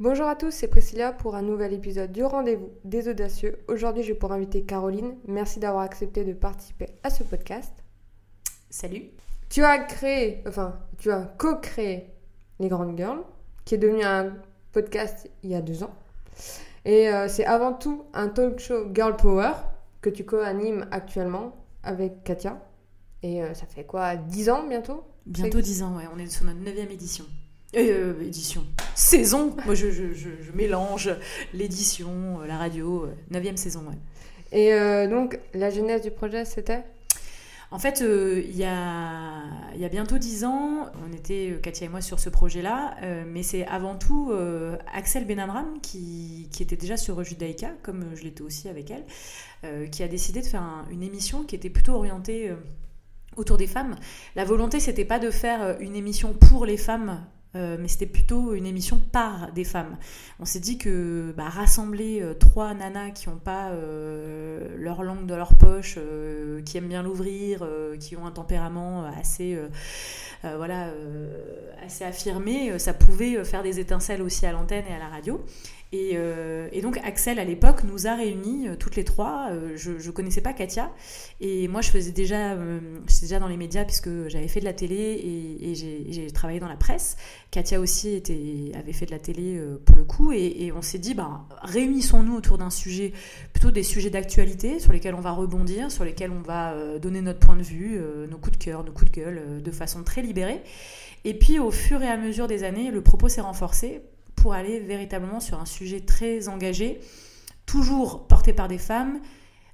Bonjour à tous, c'est Priscilla pour un nouvel épisode du Rendez-vous des Audacieux. Aujourd'hui, je vais pour inviter Caroline. Merci d'avoir accepté de participer à ce podcast. Salut. Tu as créé, enfin, tu as co-créé Les Grandes Girls, qui est devenu un podcast il y a deux ans. Et euh, c'est avant tout un talk show Girl Power que tu co-animes actuellement avec Katia. Et euh, ça fait quoi, dix ans bientôt? Bientôt dix ans, ouais. On est sur notre neuvième édition. Euh, édition. Saison Moi, je, je, je, je mélange l'édition, euh, la radio. euh, Neuvième saison, ouais. Et euh, donc, la genèse du projet, c'était? En fait, euh, il y, a, il y a bientôt dix ans, on était, Katia et moi, sur ce projet-là, euh, mais c'est avant tout euh, Axel Benamram, qui, qui était déjà sur Judaïka, comme je l'étais aussi avec elle, qui a décidé de faire un- une émission qui était plutôt orientée autour des femmes. La volonté, c'était pas de faire une émission pour les femmes. Euh, mais c'était plutôt une émission par des femmes. On s'est dit que bah, rassembler euh, trois nanas qui n'ont pas euh, leur langue dans leur poche, qui aiment bien l'ouvrir, qui ont un tempérament assez, voilà, assez affirmé, ça pouvait faire des étincelles aussi à l'antenne et à la radio. Et, euh, et donc Axel à l'époque nous a réunis euh, toutes les trois. Euh, je ne connaissais pas Katia et moi je faisais déjà, déjà dans les médias puisque j'avais fait de la télé et, j'ai travaillé dans la presse. Katia aussi avait fait de la télé pour le coup et, et on s'est dit bah, réunissons-nous autour d'un sujet, plutôt des sujets d'actualité sur lesquels on va rebondir, sur lesquels on va donner notre point de vue, nos coups de cœur, nos coups de gueule de façon très libérée. Et puis au fur et à mesure des années, le propos s'est renforcé pour aller véritablement sur un sujet très engagé, toujours porté par des femmes,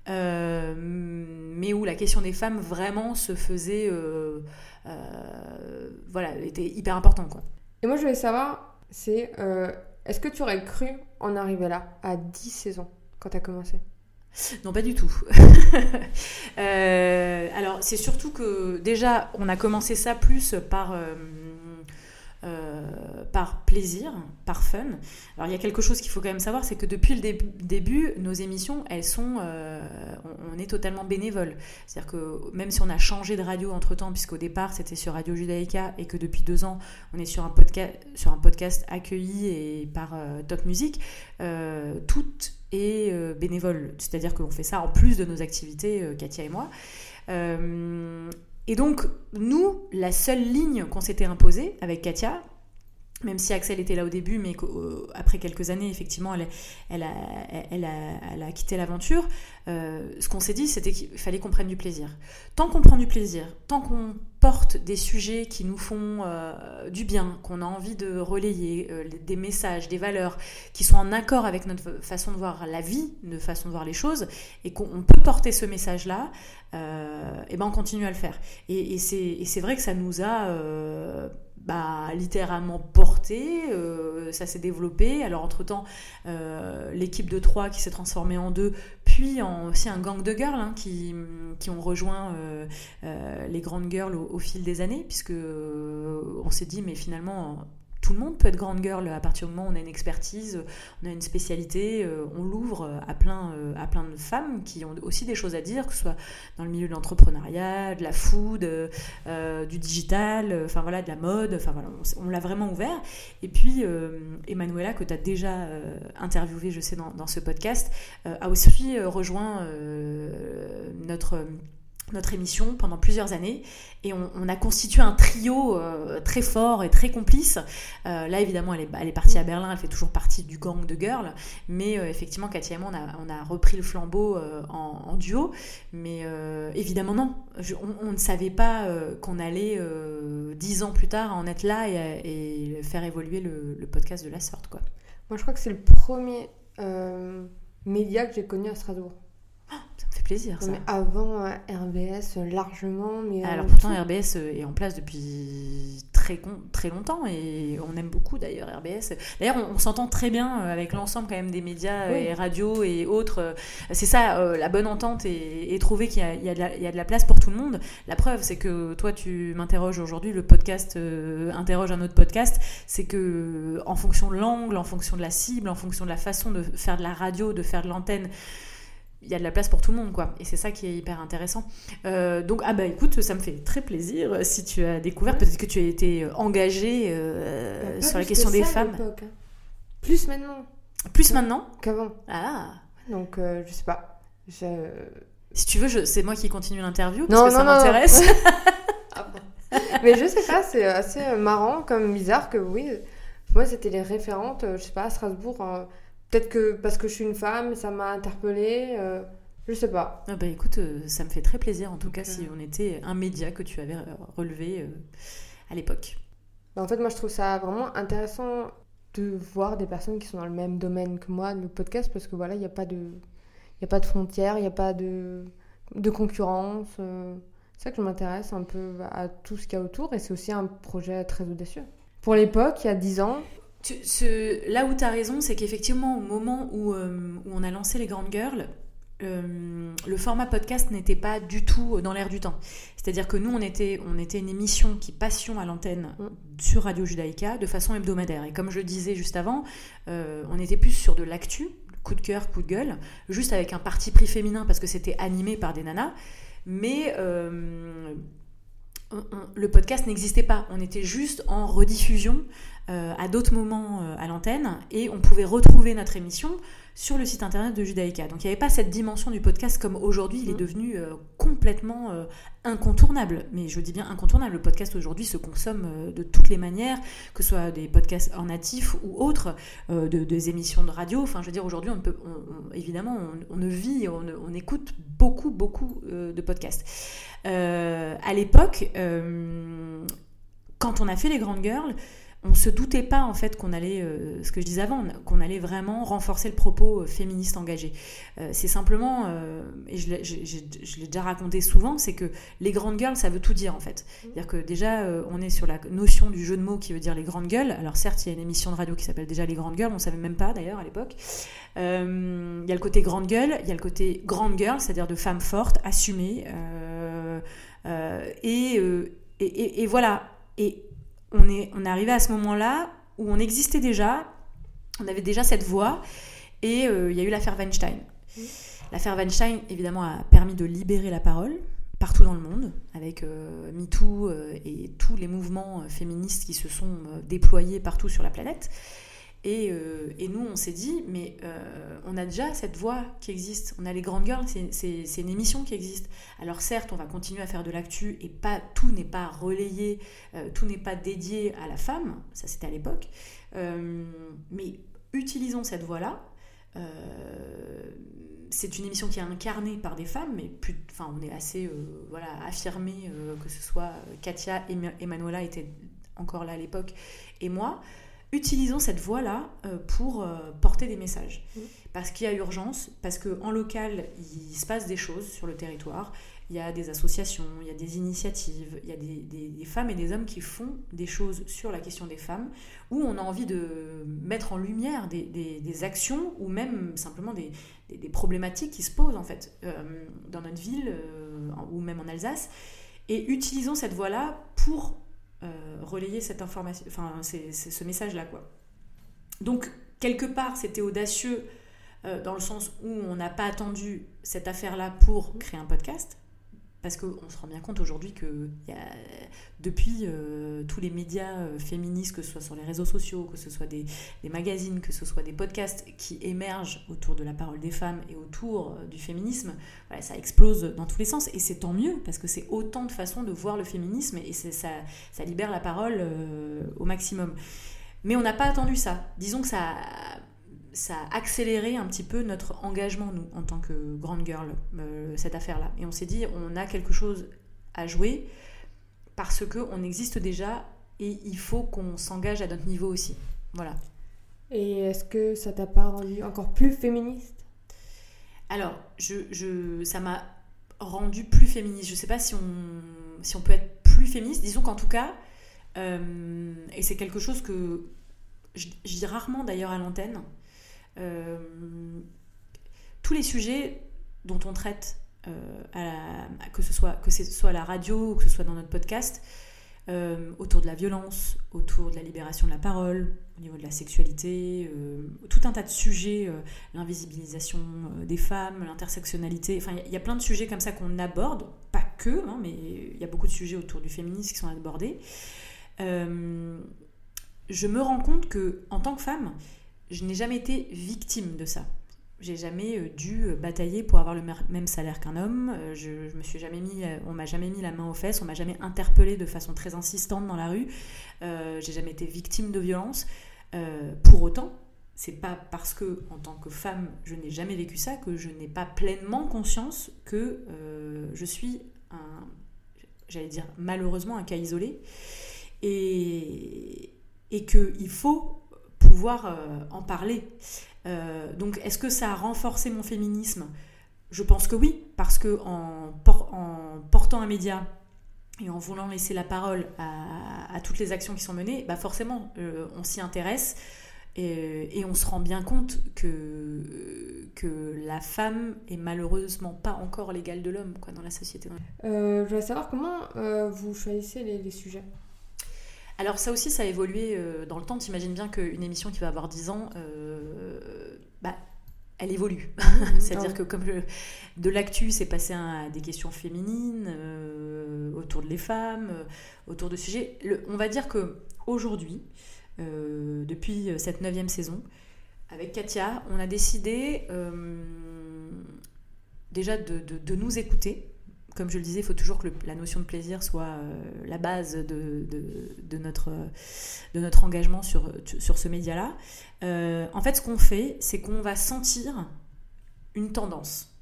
euh, mais où la question des femmes vraiment se faisait, euh, euh, voilà, était hyper importante quoi. Et moi, je voulais savoir, c'est est-ce que tu aurais cru en arriver là, à 10 saisons, quand tu as commencé? Non, pas du tout. Alors, c'est surtout que déjà, on a commencé ça plus par, euh, par plaisir, par fun. Alors, il y a quelque chose qu'il faut quand même savoir, c'est que depuis le dé- début, nos émissions, elles sont, euh, on, est totalement bénévole. C'est-à-dire que même si on a changé de radio entre temps, puisqu'au départ c'était sur Radio Judaïka et que depuis deux ans on est sur un podcast, sur un podcast accueilli et par euh, Top Music, tout est euh, bénévole. C'est-à-dire qu'on fait ça en plus de nos activités, Katia et moi. Et donc, nous, la seule ligne qu'on s'était imposée avec Katia, même si Axel était là au début, mais qu'après quelques années, effectivement, elle a quitté l'aventure, euh, ce qu'on s'est dit, c'était qu'il fallait qu'on prenne du plaisir. Tant qu'on prend du plaisir, tant qu'on porte des sujets qui nous font euh, du bien, qu'on a envie de relayer, euh, des messages, des valeurs qui sont en accord avec notre façon de voir la vie, de façon de voir les choses, et qu'on peut porter ce message-là, euh, et ben on continue à le faire. Et, c'est vrai que ça nous a bah, littéralement porté, euh, ça s'est développé. Alors entre-temps, euh, l'équipe de trois qui s'est transformée en deux, puis en, aussi un gang de girls hein, qui, qui ont rejoint euh, les grandes girls au, au, fil des années, puisque on s'est dit, mais finalement, tout le monde peut être grande girl à partir du moment où on a une expertise, on a une spécialité, euh, on l'ouvre à plein, euh, à plein de femmes qui ont aussi des choses à dire, que ce soit dans le milieu de l'entrepreneuriat, de la food, euh, du digital, enfin voilà, de la mode, enfin voilà, on, l'a vraiment ouvert. Et puis, euh, que tu as déjà euh, interviewé, je sais, dans, ce podcast, euh, a aussi rejoint euh, notre notre émission pendant plusieurs années et on, a constitué un trio euh, très fort et très complice. Euh, là, évidemment, elle est, partie à Berlin, elle fait toujours partie du gang de girls, mais euh, effectivement, Katia et moi, on a, repris le flambeau en, duo. Mais évidemment, non, on, ne savait pas qu'on allait dix ans plus tard en être là et, faire évoluer le, le, podcast de la sorte. Quoi. Moi, je crois que c'est le premier média que j'ai connu à Strasbourg. Ça me fait plaisir. Ça. Mais avant euh, RBS, largement. Mais Alors pourtant, tout. RBS est en place depuis très, très longtemps et on aime beaucoup d'ailleurs RBS. D'ailleurs, on, on s'entend très bien euh, avec l'ensemble quand même des médias oui. et radios et autres. C'est ça, euh, la bonne entente et, et trouver qu'il y, y, y, a de la place pour tout le monde. La preuve, c'est que toi, tu m'interroges aujourd'hui, le podcast euh, interroge un autre podcast. C'est que en fonction de l'angle, en fonction de la cible, en fonction de la façon de faire de la radio, de faire de l'antenne, il y a de la place pour tout le monde, quoi. Et c'est ça qui est hyper intéressant. Euh, donc, ah bah écoute, ça me fait très plaisir euh, si tu as découvert, peut-être que tu as été euh, sur la question des femmes. Hein. plus maintenant. Plus maintenant? Qu'avant. Ah Donc, euh, je sais pas. Je... Si tu veux, je... c'est moi qui continue l'interview Non, parce que non, ça non, non. m'intéresse. Mais je sais pas, c'est assez marrant, comme bizarre que oui. Moi, c'était les référentes, je sais pas, à Strasbourg. Peut-être que parce que je suis une femme, ça m'a interpellée. euh, je sais pas. Ah bah écoute, euh, ça me fait très plaisir en tout cas si euh, on était un média que tu avais euh, relevé euh, à l'époque. Bah, En fait, moi, je trouve ça vraiment intéressant de voir des personnes qui sont dans le même domaine que moi, le podcast, parce que voilà, il n'y a pas de, y a pas de frontières, il n'y a pas de, de concurrence. C'est ça que je m'intéresse un peu à tout ce qu'il y a autour, et c'est aussi un projet très audacieux. Pour l'époque, il y a 10 ans, Tu- ce- là où tu as raison, c'est qu'effectivement, au moment où, euh, où on a lancé les Grandes Girls, euh, le format podcast n'était pas du tout dans l'air du temps. C'est-à-dire que nous, on était, on était une émission qui passion à l'antenne Mm. sur Radio Judaïka de façon hebdomadaire. Et comme je le disais juste avant, euh, on était plus sur de l'actu, coup de cœur, coup de gueule, juste avec un parti pris féminin parce que c'était animé par des nanas. Mais euh, on- on- le podcast n'existait pas. On était juste en rediffusion à d'autres moments euh, à l'antenne et on pouvait retrouver notre émission sur le site internet de Judaïka. Donc il n'y avait pas cette dimension du podcast comme aujourd'hui, il est Mm. devenu euh, complètement euh, incontournable. Mais je dis bien incontournable, le podcast aujourd'hui se consomme euh, de toutes les manières, que ce soit des podcasts en natif ou autres, euh, de, des émissions de radio. Enfin, je veux dire, aujourd'hui, on peut, on- on- évidemment, on, on ne vit, on, écoute beaucoup, beaucoup euh, de podcasts. Euh, à l'époque, euh, quand on a fait les Grandes Girls, on se doutait pas en fait qu'on allait, euh, ce que je disais avant, qu'on allait vraiment renforcer le propos euh, féministe engagé. Euh, c'est simplement, et je l'ai je déjà raconté souvent, c'est que les grandes girls, ça veut tout dire en fait. C'est-à-dire que déjà, on est sur la notion du jeu de mots qui veut dire les grandes gueules. Alors certes, il y a une émission de radio qui s'appelle déjà les grandes gueules, on savait même pas d'ailleurs à l'époque. Il y a le côté grande gueule, il y a le côté grande girl, c'est-à-dire de femmes fortes, assumées. euh, et, euh, et, et- et voilà. Et on est, on est arrivé à ce moment-là où on existait déjà, on avait déjà cette voix, et euh, il y a eu l'affaire Weinstein. L'affaire Weinstein, évidemment, a permis de libérer la parole partout dans le monde, avec euh, MeToo euh, et tous les mouvements féministes qui se sont déployés partout sur la planète. Et, euh, et nous, on s'est dit, mais euh, on a déjà cette voix qui existe. On a les grandes girls, c'est- une émission qui existe. Alors certes, on va continuer à faire de l'actu et pas tout n'est pas relayé, euh, tout n'est pas dédié à la femme. Ça, c'était à l'époque. Mais utilisons cette voix-là. C'est une émission qui est incarnée par des femmes, mais enfin, on est assez voilà, affirmé, que ce soit Katia, Em- Emanuela était encore là à l'époque, et moi. Utilisons cette voix-là euh, pour euh, porter des messages. Mhm. Parce qu'il y a urgence, parce qu'en local, il se passe des choses sur le territoire. Il y a des associations, il y a des initiatives, il y a des, des- des femmes et des hommes qui font des choses sur la question des femmes, où on a envie de mettre en lumière des, actions ou même simplement des, problématiques qui se posent en fait euh, dans notre ville euh, ou même en Alsace. Et utilisons cette voie-là pour relayer cette information, enfin c'est, c'est ce message-là quoi. Donc quelque part c'était audacieux euh, dans le sens où on n'a pas attendu cette affaire-là pour créer un podcast. Parce qu'on se rend bien compte aujourd'hui que depuis euh, tous les médias euh, féministes, que ce soit sur les réseaux sociaux, que ce soit des, magazines, que ce soit des podcasts qui émergent autour de la parole des femmes et autour euh, du féminisme, ça explose dans tous les sens. Et c'est tant mieux, parce que c'est autant de façons de voir le féminisme et ça, libère la parole au maximum. Mais on n'a pas attendu ça. Disons que ça, ça a accéléré un petit peu notre engagement, nous, en tant que grande girl, euh, cette affaire-là. Et on s'est dit, on a quelque chose à jouer parce qu'on existe déjà et il faut qu'on s'engage à notre niveau aussi. Voilà. Et est-ce que ça t'a pas rendu encore plus féministe? Alors, je, je, ça m'a rendu plus féministe. Je sais pas si on, si on peut être plus féministe. Disons qu'en tout cas, euh, et c'est quelque chose que je, je dis rarement d'ailleurs à l'antenne, tous les sujets dont on traite, euh, que, ce soit, que ce soit à la radio ou que ce soit dans notre podcast, euh, autour de la violence, autour de la libération de la parole, au niveau de la sexualité, euh, tout un tas de sujets, euh, l'invisibilisation euh, des femmes, l'intersectionnalité, enfin il y a- plein de sujets comme ça qu'on aborde, pas que, hein, mais il y a beaucoup de sujets autour du féminisme qui sont abordés. Euh, je me rends compte que en tant que femme, je n'ai jamais été victime de ça. J'ai jamais euh, dû batailler pour avoir le même salaire qu'un homme. Je, je, me suis jamais mis, on m'a jamais mis la main aux fesses, on m'a jamais interpellé de façon très insistante dans la rue. Euh, j'ai jamais été victime de violence. pour autant, c'est pas parce que, en tant que femme, je n'ai jamais vécu ça que je n'ai pas pleinement conscience que euh, je suis un, j'allais dire malheureusement un cas isolé et, et qu'il faut pouvoir euh, en parler. Euh, donc, est-ce que ça a renforcé mon féminisme? Je pense que oui, parce que en, portant un média et en voulant laisser la parole à, toutes les actions qui sont menées, bah forcément, on s'y intéresse. Et, on se rend bien compte que, la femme est malheureusement pas encore l'égale de l'homme dans la société. Euh, je voudrais savoir comment euh, vous choisissez les, sujets? Alors ça aussi, ça a évolué euh, dans le temps. T'imagines bien qu'une émission qui va avoir 10 ans, bah, elle évolue. Mhm. C'est-à-dire que comme de l'actu, c'est passé à des questions féminines, autour de les femmes, autour de sujets. on va dire que aujourd'hui, euh, depuis euh, cette neuvième saison. Avec Katia, on a décidé euh, déjà de, nous écouter. Comme je le disais, il faut toujours que la notion de plaisir soit la base de, notre, de notre engagement sur, sur ce média-là. en fait, ce qu'on fait, c'est qu'on va sentir une tendance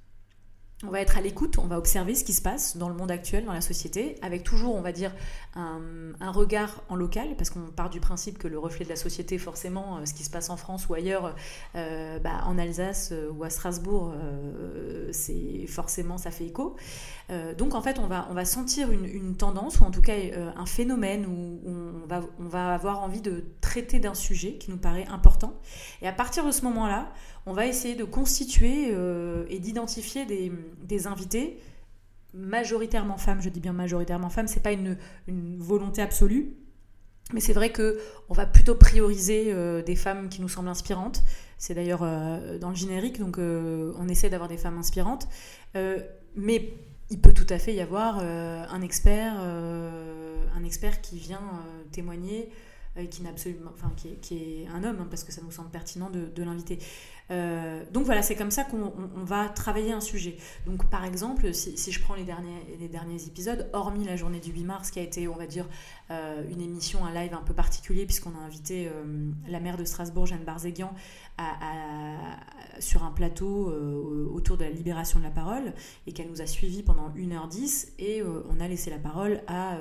on va être à l'écoute, on va observer ce qui se passe dans le monde actuel, dans la société, avec toujours, on va dire, un, regard en local, parce qu'on part du principe que le reflet de la société, forcément, euh, ce qui se passe en France ou ailleurs, euh, bah, en Alsace euh, ou à Strasbourg, c'est forcément, ça fait écho. donc, en fait, on va, sentir une, tendance, ou en tout cas un phénomène où on va, on va avoir envie de traiter d'un sujet qui nous paraît important. Et à partir de ce moment-là, on va essayer de constituer euh, et d'identifier des, invités majoritairement femmes, je dis bien majoritairement femmes, c'est pas une, volonté absolue, mais c'est vrai que on va plutôt prioriser euh, des femmes qui nous semblent inspirantes. C'est d'ailleurs euh, dans le générique, donc on essaie d'avoir des femmes inspirantes. mais il peut tout à fait y avoir un expert, un expert qui vient témoigner, qui, qui, est, un homme, hein, parce que ça nous semble pertinent de l'inviter. Euh, donc voilà, c'est comme ça qu'on va travailler un sujet. Donc par exemple, si, je prends les derniers, épisodes, hormis la journée du 8 mars qui a été, on va dire, euh, une émission, un live un peu particulier, puisqu'on a invité euh, la maire de Strasbourg, Jeanne Barzéguian, sur un plateau autour de la libération de la parole, et qu'elle nous a suivis pendant 1h10, et on a laissé la parole à,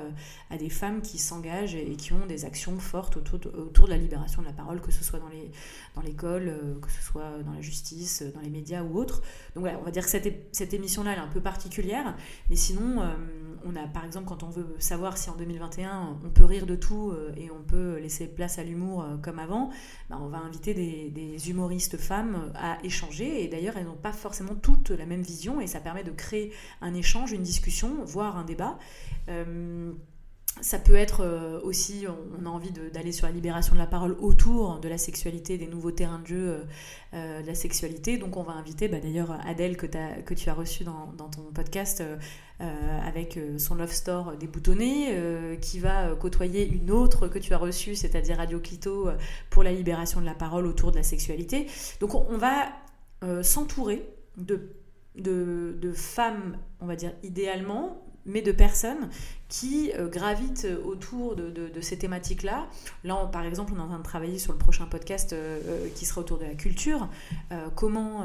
des femmes qui s'engagent et qui ont des actions fortes autour de, autour de la libération de la parole, que ce soit dans l'école, dans que ce soit dans la justice, dans les médias ou autres. Donc voilà, on va dire que cette, cette émission-là, elle est un peu particulière, mais sinon, euh, on a par exemple, quand on veut savoir si en 2021 on peut rire de tout euh, et on peut laisser place à l'humour euh, comme avant, bah, on va inviter des, humoristes femmes à échanger, et d'ailleurs, elles n'ont pas forcément toutes la même vision, et ça permet de créer un échange, une discussion, voire un débat. Ça peut être euh, aussi, on a envie d'aller sur la libération de la parole autour de la sexualité, des nouveaux terrains de jeu euh, euh, de la sexualité. Donc on va inviter bah, d'ailleurs Adèle que, tu as reçue dans, ton podcast avec son Love Store déboutonné, qui va côtoyer une autre que tu as reçue, c'est-à-dire Radio Clito, pour la libération de la parole autour de la sexualité. Donc on, va s'entourer de femmes, on va dire idéalement, mais de personnes qui euh, gravitent autour de, ces thématiques-là. Là, par exemple, on est en train de travailler sur le prochain podcast euh, euh, qui sera autour de la culture. comment,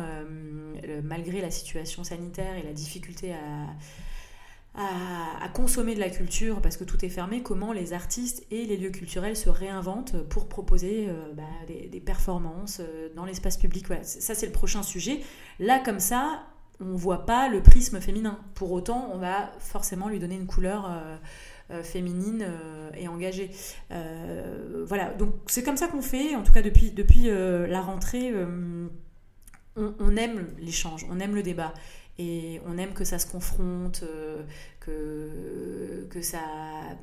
malgré la situation sanitaire et la difficulté à, à, consommer de la culture parce que tout est fermé, comment les artistes et les lieux culturels se réinventent pour proposer bah, des, performances dans l'espace public. Voilà, ça c'est le prochain sujet. Là, comme ça, on voit pas le prisme féminin. Pour autant, on va forcément lui donner une couleur euh, euh, féminine euh, et engagée. voilà, donc c'est comme ça qu'on fait, en tout cas depuis, depuis la rentrée, on, aime l'échange, on aime le débat. Et on aime que ça se confronte, que, que ça.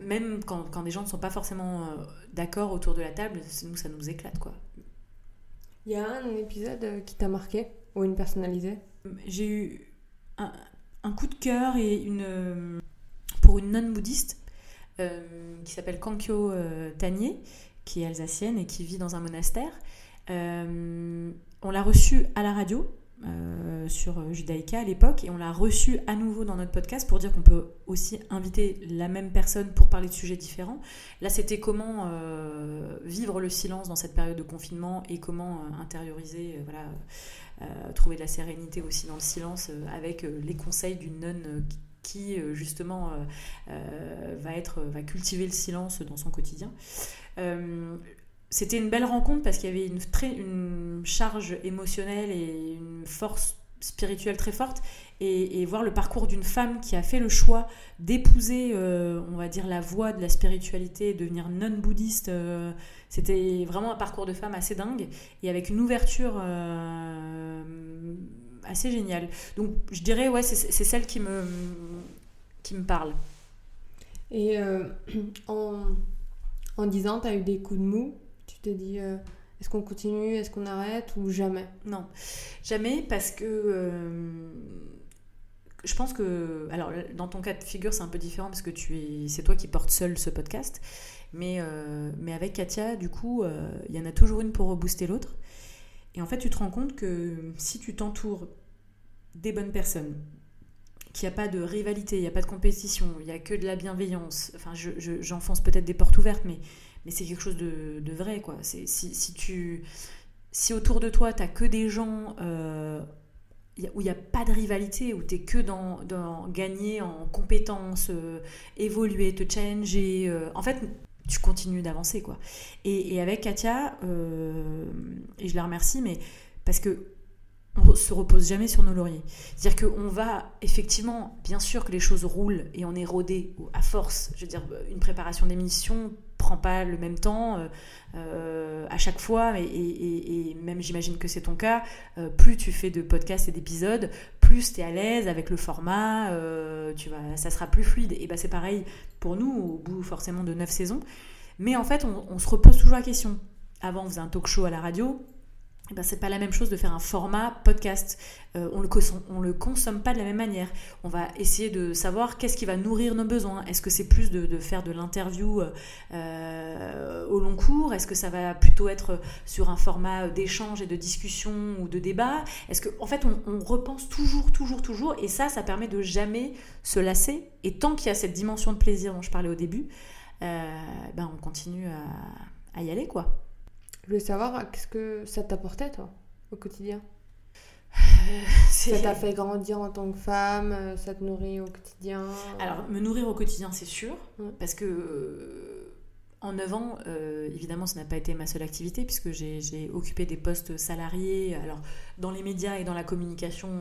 Même quand, quand des gens ne sont pas forcément d'accord autour de la table, nous, ça nous éclate, quoi. Il y a un épisode qui t'a marqué, ou une personnalisée? J'ai eu un, coup de cœur et une, pour une non-bouddhiste euh, qui s'appelle Kankyo euh, qui est alsacienne et qui vit dans un monastère. on l'a reçu à la radio euh, sur Judaïka à l'époque et on l'a reçu à nouveau dans notre podcast pour dire qu'on peut aussi inviter la même personne pour parler de sujets différents. Là, c'était comment euh, vivre le silence dans cette période de confinement et comment euh, intérioriser, voilà, trouver de la sérénité aussi dans le silence avec les conseils d'une nonne qui justement va être va cultiver le silence dans son quotidien. C'était une belle rencontre parce qu'il y avait une, très, une charge émotionnelle et une force spirituelle très forte. Et, voir le parcours d'une femme qui a fait le choix d'épouser, euh, on va dire, la voie de la spiritualité, devenir non-bouddhiste, euh, c'était vraiment un parcours de femme assez dingue et avec une ouverture euh, assez géniale. Donc je dirais, ouais, c'est celle qui me, qui me parle. Et en, en disant, tu as eu des coups de mou tu te dis, est-ce qu'on continue, est-ce qu'on arrête ou jamais? Non, jamais parce que euh, je pense que, alors dans ton cas de figure c'est un peu différent parce que tu es, c'est toi qui portes seul ce podcast, mais, euh, mais avec Katia, du coup, il y en a toujours une pour rebooster l'autre. Et en fait, tu te rends compte que si tu t'entoures des bonnes personnes, qu'il n'y a pas de rivalité, il n'y a pas de compétition, il n'y a que de la bienveillance, enfin, j'enfonce peut-être des portes ouvertes, mais mais c'est quelque chose de, vrai, quoi. Si, si, tu, si autour de toi, tu n'as que des gens euh, où il n'y a pas de rivalité, où tu es que dans, dans, gagner en compétences, euh, évoluer, te changer, euh, en fait, tu continues d'avancer, quoi. Et, et, avec Katia, et je la remercie, mais parce que on se repose jamais sur nos lauriers. C'est-à-dire qu'on va effectivement, bien sûr que les choses roulent et on est rodé à force. Je veux dire, une préparation d'émission prend pas le même temps euh, euh, à chaque fois et, même j'imagine que c'est ton cas. Euh, plus tu fais de podcasts et d'épisodes, plus tu es à l'aise avec le format, ça sera plus fluide. Et ben c'est pareil pour nous au bout forcément de neuf saisons. Mais en fait, on, on se repose toujours la question. Avant, on faisait un talk show à la radio eh ben, c'est pas la même chose de faire un format podcast. Euh, on le on le consomme pas de la même manière. On va essayer de savoir qu'est-ce qui va nourrir nos besoins. Est-ce que c'est plus de, faire de l'interview euh, au long cours? Est-ce que ça va plutôt être sur un format d'échange et de discussion ou de débat? Est-ce que en fait on, repense toujours, toujours, toujours et ça, ça permet de jamais se lasser. Et tant qu'il y a cette dimension de plaisir dont je parlais au début, euh, ben on continue à, à y aller quoi. Je voulais savoir, qu'est-ce que ça t'apportait, toi, au quotidien? Euh, Ça t'a fait grandir en tant que femme euh, Ça te nourrit au quotidien? Alors, me nourrir au quotidien, c'est sûr. Parce que euh, en 9 ans, évidemment, ça n'a pas été ma seule activité, puisque j'ai occupé des postes salariés, alors dans les médias et dans la communication.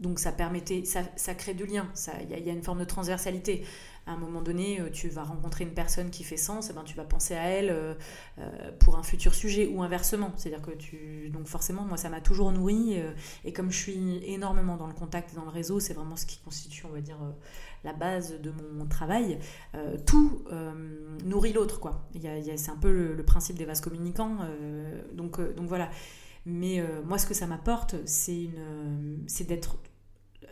donc ça permettait, ça, ça crée du lien, il y, y, a une forme de transversalité à un moment donné, euh, tu vas rencontrer une personne qui fait sens, et eh ben, tu vas penser à elle euh, euh, pour un futur sujet ou inversement. C'est-à-dire que tu. Donc, forcément, moi, ça m'a toujours nourri. et comme je suis énormément dans le contact et dans le réseau, c'est vraiment ce qui constitue, on va dire, la base de mon, travail. tout nourrit l'autre, quoi. c'est un peu le, principe des vases communicants. donc, donc, voilà. Mais moi, ce que ça m'apporte, c'est d'être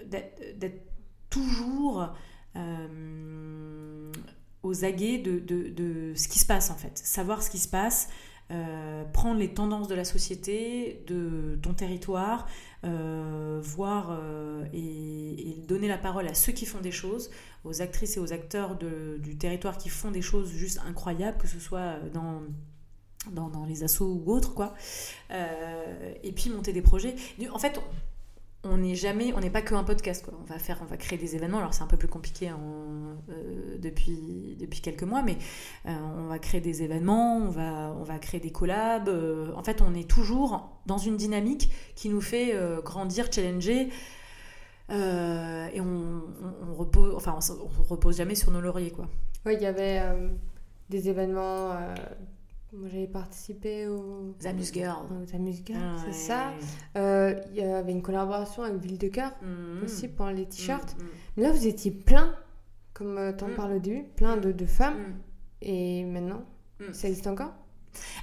d'être toujours aux aguets de, de, ce qui se passe en fait, savoir ce qui se passe, euh, prendre les tendances de la société, de ton territoire, euh, voir et, donner la parole à ceux qui font des choses, aux actrices et aux acteurs du territoire qui font des choses juste incroyables, que ce soit dans dans, dans les assauts ou autres quoi. Et puis monter des projets. En fait on n'est jamais, on n'est pas qu'un podcast. Quoi. On va faire, on va créer des événements. Alors c'est un peu plus compliqué euh, depuis depuis quelques mois, mais euh, on va créer des événements, on va on va créer des collabs. Euh, en fait, on est toujours dans une dynamique qui nous fait grandir, challenger. et on, on, repose, enfin, on, repose jamais sur nos lauriers, quoi. Oui, il y avait des événements moi, j'avais participé aux Amuse Girls. Aux Amuse Girls, ah c'est ça. Euh, il y avait une collaboration avec Ville de Cœur mm. aussi pour les t-shirts. Mm. Mais là, vous étiez plein, comme euh, tu en parles au début, plein de, de femmes. Et maintenant, ça existe encore?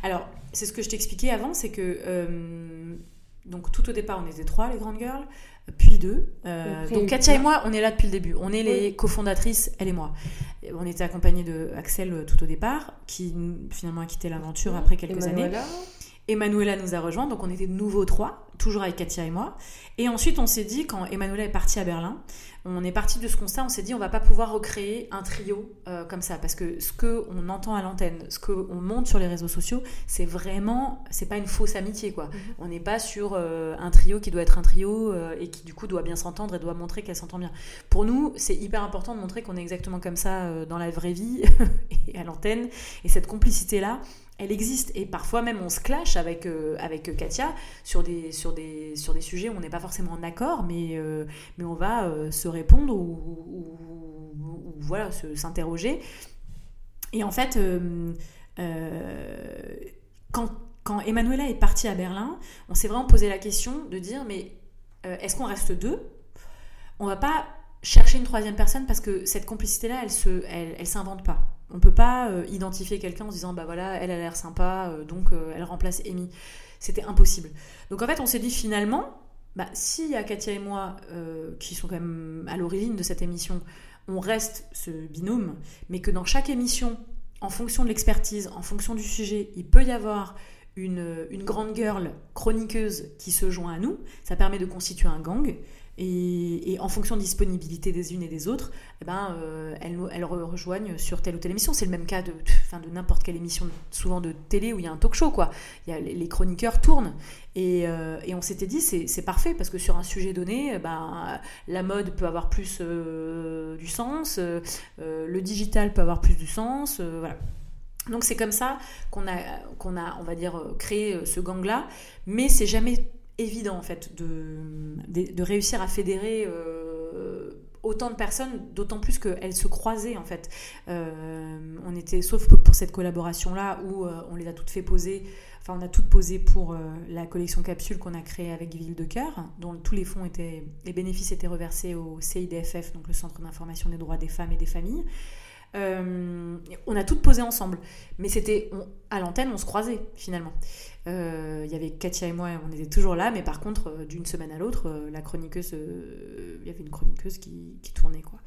Alors, c'est ce que je t'expliquais avant, c'est que euh, donc tout au départ, on était trois, les grandes girls. Puis deux. Euh, donc Katia et moi, on est là depuis le début. On est les Oui. cofondatrices, elle et moi. On était accompagnés de Axel euh, tout au départ, qui finalement a quitté l'aventure après quelques années. Emanuela nous a rejoint, donc on était de nouveau trois, toujours avec Katia et moi. Et ensuite, on s'est dit, quand Emanuela est partie à Berlin, on est parti de ce constat, on s'est dit, on va pas pouvoir recréer un trio euh, comme ça, parce que ce que on entend à l'antenne, ce que on monte sur les réseaux sociaux, c'est vraiment, c'est pas une fausse amitié, quoi. On n'est pas sur euh, un trio qui doit être un trio euh, et qui du coup doit bien s'entendre et doit montrer qu'elle s'entend bien. Pour nous, c'est hyper important de montrer qu'on est exactement comme ça dans la vraie vie et à l'antenne, et cette complicité-là, elle existe et parfois même on se clash avec, euh, avec Katia sur des, sur, des, sur des sujets où on n'est pas forcément en accord mais, euh, mais on va euh, se répondre ou, ou- s'interroger. Et en fait, quand, quand Emanuela est partie à Berlin, on s'est vraiment posé la question de dire mais est-ce qu'on reste deux? On va pas chercher une troisième personne parce que cette complicité-là, elle se, elle, elle s'invente pas. On peut pas euh, identifier quelqu'un en se disant bah voilà, elle a l'air sympa, euh, donc euh, elle remplace Amy. C'était impossible. Donc en fait, on s'est dit finalement, bah, s'il y a Katia et moi qui sont quand même à l'origine de cette émission, on reste ce binôme, mais que dans chaque émission, en fonction de l'expertise, en fonction du sujet, il peut y avoir une, une grande girl chroniqueuse qui se joint à nous. Ça permet de constituer un gang. Et, en fonction de disponibilité des unes et des autres, eh ben, euh, elles, rejoignent sur telle ou telle émission. C'est le même cas de, enfin, de n'importe quelle émission, souvent de télé où il y a un talk show. Quoi. Les, chroniqueurs tournent. Et, euh, on s'était dit, c'est parfait parce que sur un sujet donné, eh ben, la mode peut avoir plus euh, du sens, le digital peut avoir plus du sens. voilà. Donc c'est comme ça qu'on a, qu'on a, on va dire, créé ce gang-là, mais c'est jamais évident en fait de, de, réussir à fédérer euh, autant de personnes, d'autant plus qu'elles se croisaient en fait. Euh, on était, sauf pour cette collaboration-là où euh, on les a toutes fait poser, enfin on a toutes posé pour la collection capsule qu'on a créée avec Ville de Cœur, dont tous les fonds étaient, les bénéfices étaient reversés au CIDFF, donc le Centre d'information des droits des femmes et des familles. Euh, on a toutes posé ensemble, mais c'était à l'antenne, on se croisait finalement. Euh, Il y avait Katia et moi, on était toujours là, mais par contre, euh, d'une semaine à l'autre, la chroniqueuse, il y avait une chroniqueuse qui, qui tournait quoi.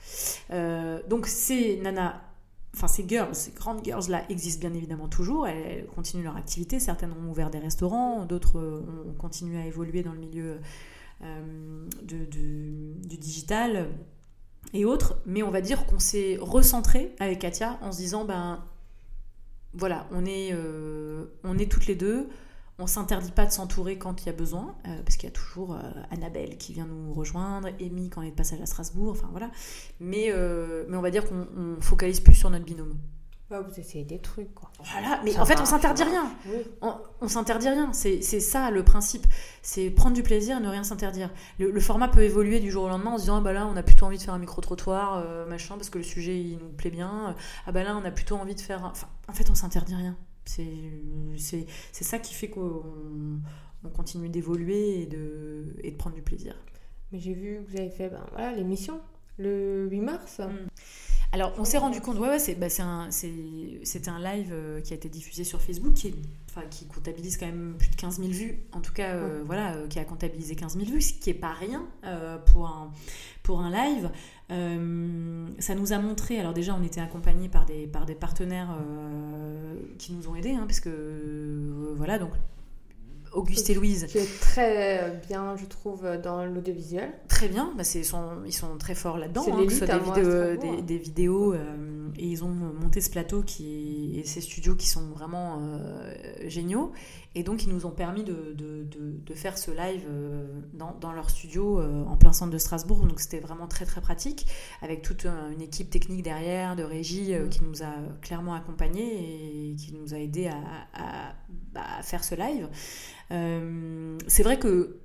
Donc ces nanas, enfin ces girls, ces grandes girls là existent bien évidemment toujours. Elles, continuent leur activité. Certaines ont ouvert des restaurants, d'autres ont continué à évoluer dans le milieu du digital et autres, mais on va dire qu'on s'est recentré avec Katia en se disant ben voilà, on est, euh, on est toutes les deux, on s'interdit pas de s'entourer quand il y a besoin, euh, parce qu'il y a toujours euh, Annabelle qui vient nous rejoindre, Amy quand elle est de passage à Strasbourg, enfin voilà, mais, mais on va dire qu'on on focalise plus sur notre binôme. Ouais, vous essayez des trucs, quoi. Voilà, mais Ça en fait on s'interdit rien. Oui. On, on s'interdit rien, c'est ça le principe. C'est prendre du plaisir et ne rien s'interdire. Le, le format peut évoluer du jour au lendemain en se disant ah bah là on a plutôt envie de faire un micro-trottoir, euh, machin, parce que le sujet il nous plaît bien. Ah bah là on a plutôt envie de faire. un- Enfin, en fait on s'interdit rien. C'est ça qui fait qu'on on continue d'évoluer et de, et de prendre du plaisir. Mais j'ai vu que vous avez fait ben, voilà, l'émission le 8 mars. Mm. Alors, on s'est rendu compte, ouais, ouais, c'est, bah, c'est un, un live euh, qui a été diffusé sur Facebook, qui, est- qui comptabilise quand même plus de 15 000 vues, en tout cas, euh, voilà, euh, qui a comptabilisé 15 000 vues, ce qui est pas rien pour, un, pour un live. Ça nous a montré, alors déjà, on était accompagnés par des, par des partenaires qui nous ont aidés, hein, parce que, voilà, donc, Auguste et Louise, Qui est très bien, je trouve, dans l'audiovisuel. Très bien, bah, c'est, ils, sont, très forts là-dedans, C'est hein, que ce soit des, hein, Strasbourg. des, des vidéos euh, et ils ont monté ce plateau qui, et ces studios qui sont vraiment euh, géniaux. Et donc, ils nous ont permis de, de, de- de faire ce live euh, dans, dans leur studio euh, en plein centre de Strasbourg. Donc, c'était vraiment très, très pratique, avec toute euh, une équipe technique derrière, de régie, Mhm. qui nous a clairement accompagnés et qui nous a aidés à, à- bah, à faire ce live. Euh, c'est vrai que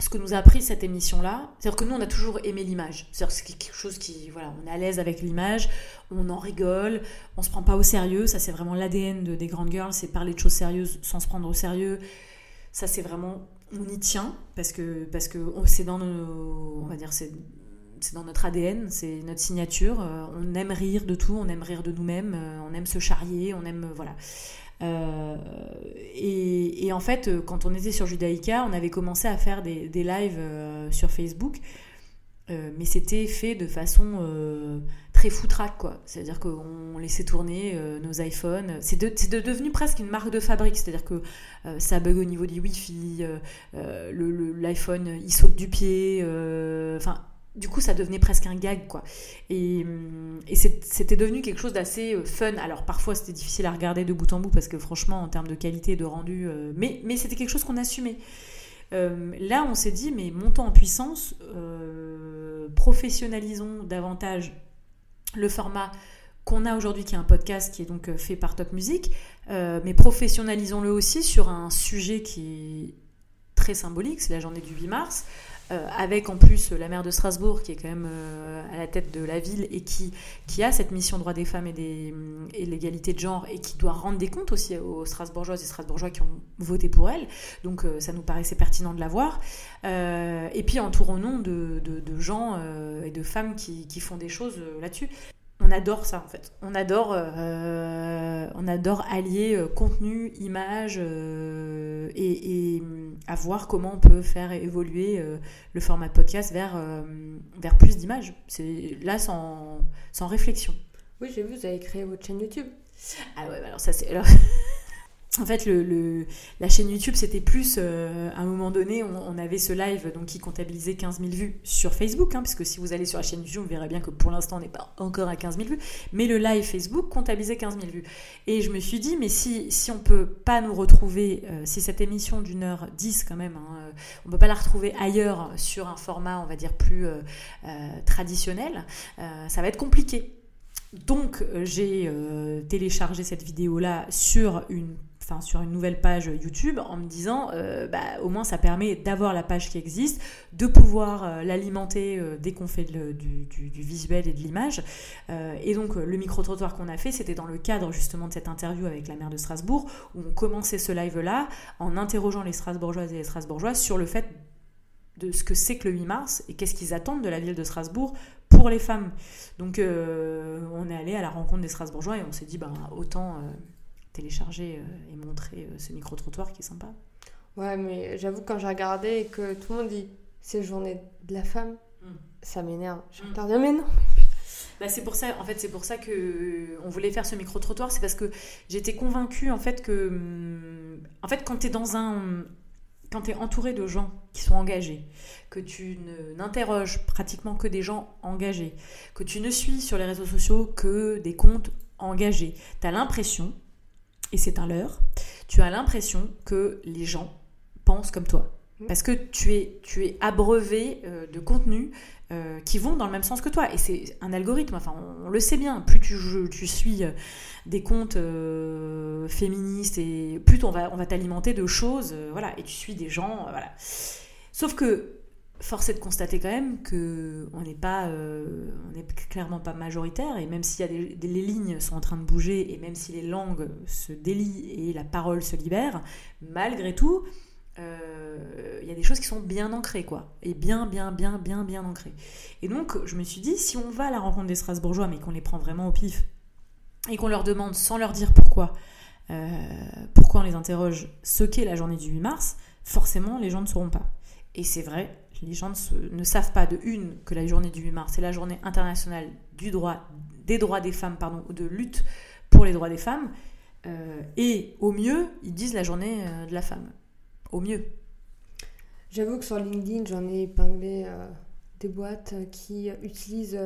ce que nous a appris cette émission-là, c'est-à-dire que nous, on a toujours aimé l'image. C'est-à-dire que c'est quelque chose qui, voilà, on est à l'aise avec l'image, on en rigole, on se prend pas au sérieux. Ça, c'est vraiment l'ADN de, des grandes girls, c'est parler de choses sérieuses sans se prendre au sérieux. Ça, c'est vraiment, on y tient parce que, parce que c'est dans nos, on va dire, c'est c'est dans notre ADN, c'est notre signature. Euh, on aime rire de tout, on aime rire de nous-mêmes, euh, on aime se charrier, on aime, euh, voilà. Euh, et, en fait, euh, quand on était sur Judaïka, on avait commencé à faire des, des lives euh, sur Facebook. mais c'était fait de façon très foutraque, quoi. C'est-à-dire qu'on laissait tourner nos iPhones. C'est de, devenu presque une marque de fabrique. C'est-à-dire que ça bug au niveau du Wi-Fi, l'iPhone il saute du pied. Enfin, du coup, ça devenait presque un gag, quoi. Et, hum, c'était devenu quelque chose d'assez euh, fun. Alors, parfois, c'était difficile à regarder de bout en bout parce que, franchement, en termes de qualité, de rendu, euh, mais, mais c'était quelque chose qu'on assumait. Euh, là, on s'est dit, mais montons en puissance, professionnalisons davantage le format qu'on a aujourd'hui, qui est un podcast qui est donc fait par Top Music, mais professionnalisons-le aussi sur un sujet qui est très symbolique, c'est la journée du 8 mars. Euh, avec en plus la maire de Strasbourg qui est quand même euh, à la tête de la ville et qui, qui a cette mission droit des femmes et, des, et l'égalité de genre et qui doit rendre des comptes aussi aux Strasbourgeoises et Strasbourgeois qui ont voté pour elle. Donc euh, ça nous paraissait pertinent de la voir. et puis entourons-nous de, de, de, gens et de femmes qui, qui font des choses là-dessus on adore ça en fait. On adore, euh, on adore allier euh, contenu, image euh, et, et, à voir comment on peut faire évoluer le format de podcast vers, vers plus d'images. C'est là sans, sans réflexion. Oui, j'ai vu, vous avez créé votre chaîne YouTube. Ah ouais, bah alors ça c'est. Alors... En fait, la chaîne YouTube, c'était plus, euh, à un moment donné, on, avait ce live donc, qui comptabilisait 15 000 vues sur Facebook, hein, parce que si vous allez sur la chaîne YouTube, vous verrez bien que pour l'instant, on n'est pas encore à 15 000 vues, mais le live Facebook comptabilisait 15 000 vues. Et je me suis dit, mais si, on peut pas nous retrouver, euh, si cette émission d'une heure 10 quand même, hein, euh, on peut pas la retrouver ailleurs sur un format, on va dire, plus traditionnel, ça va être compliqué. Donc j'ai téléchargé cette vidéo-là sur une sur une nouvelle page YouTube en me disant euh, bah, au moins ça permet d'avoir la page qui existe, de pouvoir euh, l'alimenter euh, dès qu'on fait du, visuel et de l'image. et donc le micro-trottoir qu'on a fait, c'était dans le cadre justement de cette interview avec la maire de Strasbourg, où on commençait ce live-là en interrogeant les Strasbourgeoises et les Strasbourgeois sur le fait de ce que c'est que le 8 mars et qu'est-ce qu'ils attendent de la ville de Strasbourg pour les femmes. Donc on est allé à la rencontre des Strasbourgeois et on s'est dit ben, autant télécharger euh, et montrer euh, ce micro-trottoir qui est sympa. Ouais, mais j'avoue, quand j'ai regardé et que tout le monde dit c'est journée de la femme, mm. ça m'énerve. Je mm. regarde, mais non, bah, c'est pour ça, en fait, c'est pour ça que on voulait faire ce micro trottoir, c'est parce que j'étais convaincue en fait que, mm, en fait, quand tu es dans un, quand tu es entouré de gens qui sont engagés, que tu n'interroges pratiquement que des gens engagés, que tu ne suis sur les réseaux sociaux que des comptes engagés, tu as l'impression et c'est un leurre, tu as l'impression que les gens pensent comme toi. Mmh. Parce que tu es, tu es abreuvé euh, de contenus euh, qui vont dans le même sens que toi. Et c'est un algorithme, enfin, on, le sait bien. Plus tu, tu suis euh, des comptes féministes, et plus on va, on va t'alimenter de choses, voilà, et tu suis des gens, voilà. Sauf que force est de constater quand même que on n'est pas, euh, on clairement pas majoritaire et même des, les lignes sont en train de bouger et même si les langues se délient et la parole se libère, malgré tout, euh, il y a des choses qui sont bien ancrées quoi et bien bien bien bien bien ancrées. Et donc je me suis dit si on va à la rencontre des Strasbourgeois mais qu'on les prend vraiment au pif et qu'on leur demande sans leur dire pourquoi, euh, pourquoi on les interroge ce qu'est la journée du 8 mars, forcément les gens ne sauront pas. Et c'est vrai, les gens ne, savent pas de une que la journée du 8 mars, c'est la journée internationale du droit, des droits des femmes, pardon, de lutte pour les droits des femmes. Euh, et au mieux, ils disent la journée euh, de la femme. Au mieux. J'avoue que sur LinkedIn, j'en ai épinglé euh, des boîtes qui utilisent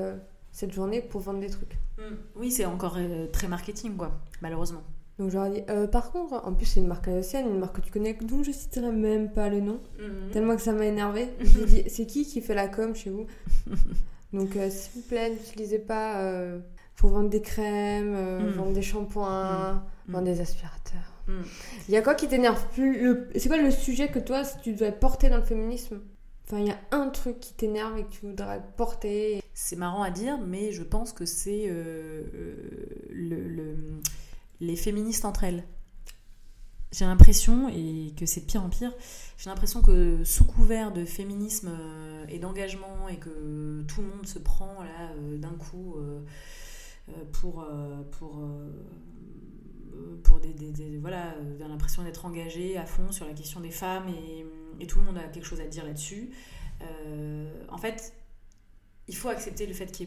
cette journée pour vendre des trucs. Mm. Oui, c'est encore très marketing, quoi, malheureusement. Donc j'aurais dit, euh, par contre, en plus c'est une marque alsacienne, une marque que tu connais, dont je citerai même pas le nom, mhm. tellement que ça m'a énervé. J'ai dit, c'est qui qui fait la com chez vous? Donc euh, s'il vous plaît, n'utilisez pas euh, pour vendre des crèmes, mhm. vendre des shampoings, mhm. vendre des aspirateurs. Il y a quoi qui t'énerve plus? C'est quoi le sujet que toi, si tu devais porter dans le féminisme? Enfin, il y a un truc qui t'énerve et que tu voudrais porter. C'est marrant à dire, mais je pense que c'est le les féministes entre elles. J'ai l'impression, et que c'est de pire en pire, j'ai l'impression que sous couvert de féminisme euh, et d'engagement, et que tout le monde se prend là euh, d'un coup euh, pour, pour, pour des, des, voilà, l'impression d'être engagé à fond sur la question des femmes, et, et, tout le monde a quelque chose à dire là-dessus. en fait, il faut accepter le fait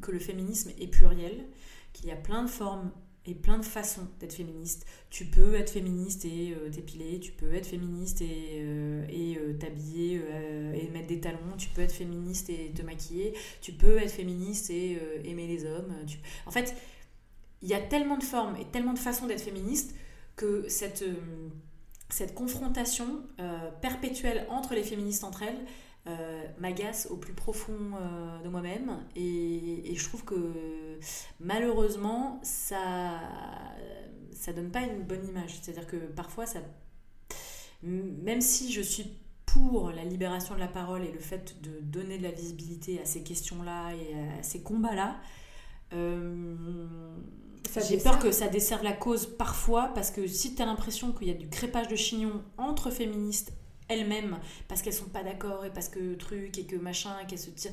que le féminisme est pluriel, qu'il y a plein de formes et plein de façons d'être féministe. Tu peux être féministe et euh, t'épiler, tu peux être féministe et, euh, euh, t'habiller et mettre des talons, tu peux être féministe et te maquiller, tu peux être féministe et aimer les hommes. En fait, il y a tellement de formes et tellement de façons d'être féministe que cette, cette confrontation perpétuelle entre les féministes entre elles, euh, m'agace au plus profond euh, de moi-même. Et, je trouve que malheureusement ça ça donne pas une bonne image. C'est à dire que parfois ça même si je suis pour la libération de la parole et le fait de donner de la visibilité à ces questions-là et à ces combats-là, euh, j'ai peur que ça desserve la cause parfois parce que si tu as l'impression qu'il y a du crépage de chignon entre féministes elles-mêmes parce qu'elles sont pas d'accord et parce que truc et que machin et qu'elles se tirent.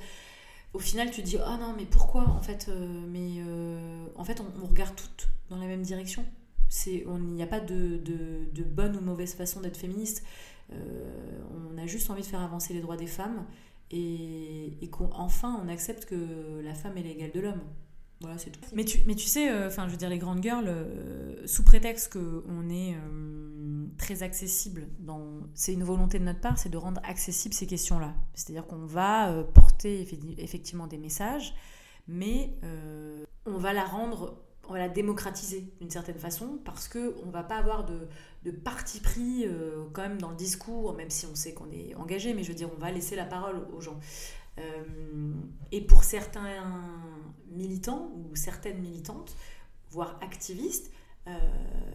Au final tu te dis oh non mais pourquoi en fait euh, mais euh, en fait on, regarde toutes dans la même direction. C'est il n'y a pas de, de, bonne ou mauvaise façon d'être féministe. Euh, on a juste envie de faire avancer les droits des femmes et, et qu'enfin on accepte que la femme est l'égale de l'homme voilà, c'est tout. Mais tu, mais tu sais, euh, enfin, je veux dire, les grandes girls, euh, sous prétexte qu'on est euh, très accessible, dans... c'est une volonté de notre part, c'est de rendre accessibles ces questions-là. C'est-à-dire qu'on va porter effectivement des messages, mais on va la rendre, on va la démocratiser d'une certaine façon, parce qu'on ne va pas avoir de, de parti pris quand même dans le discours, même si on sait qu'on est engagé, mais je veux dire, on va laisser la parole aux gens. Et pour certains militants ou certaines militantes, voire activistes, euh,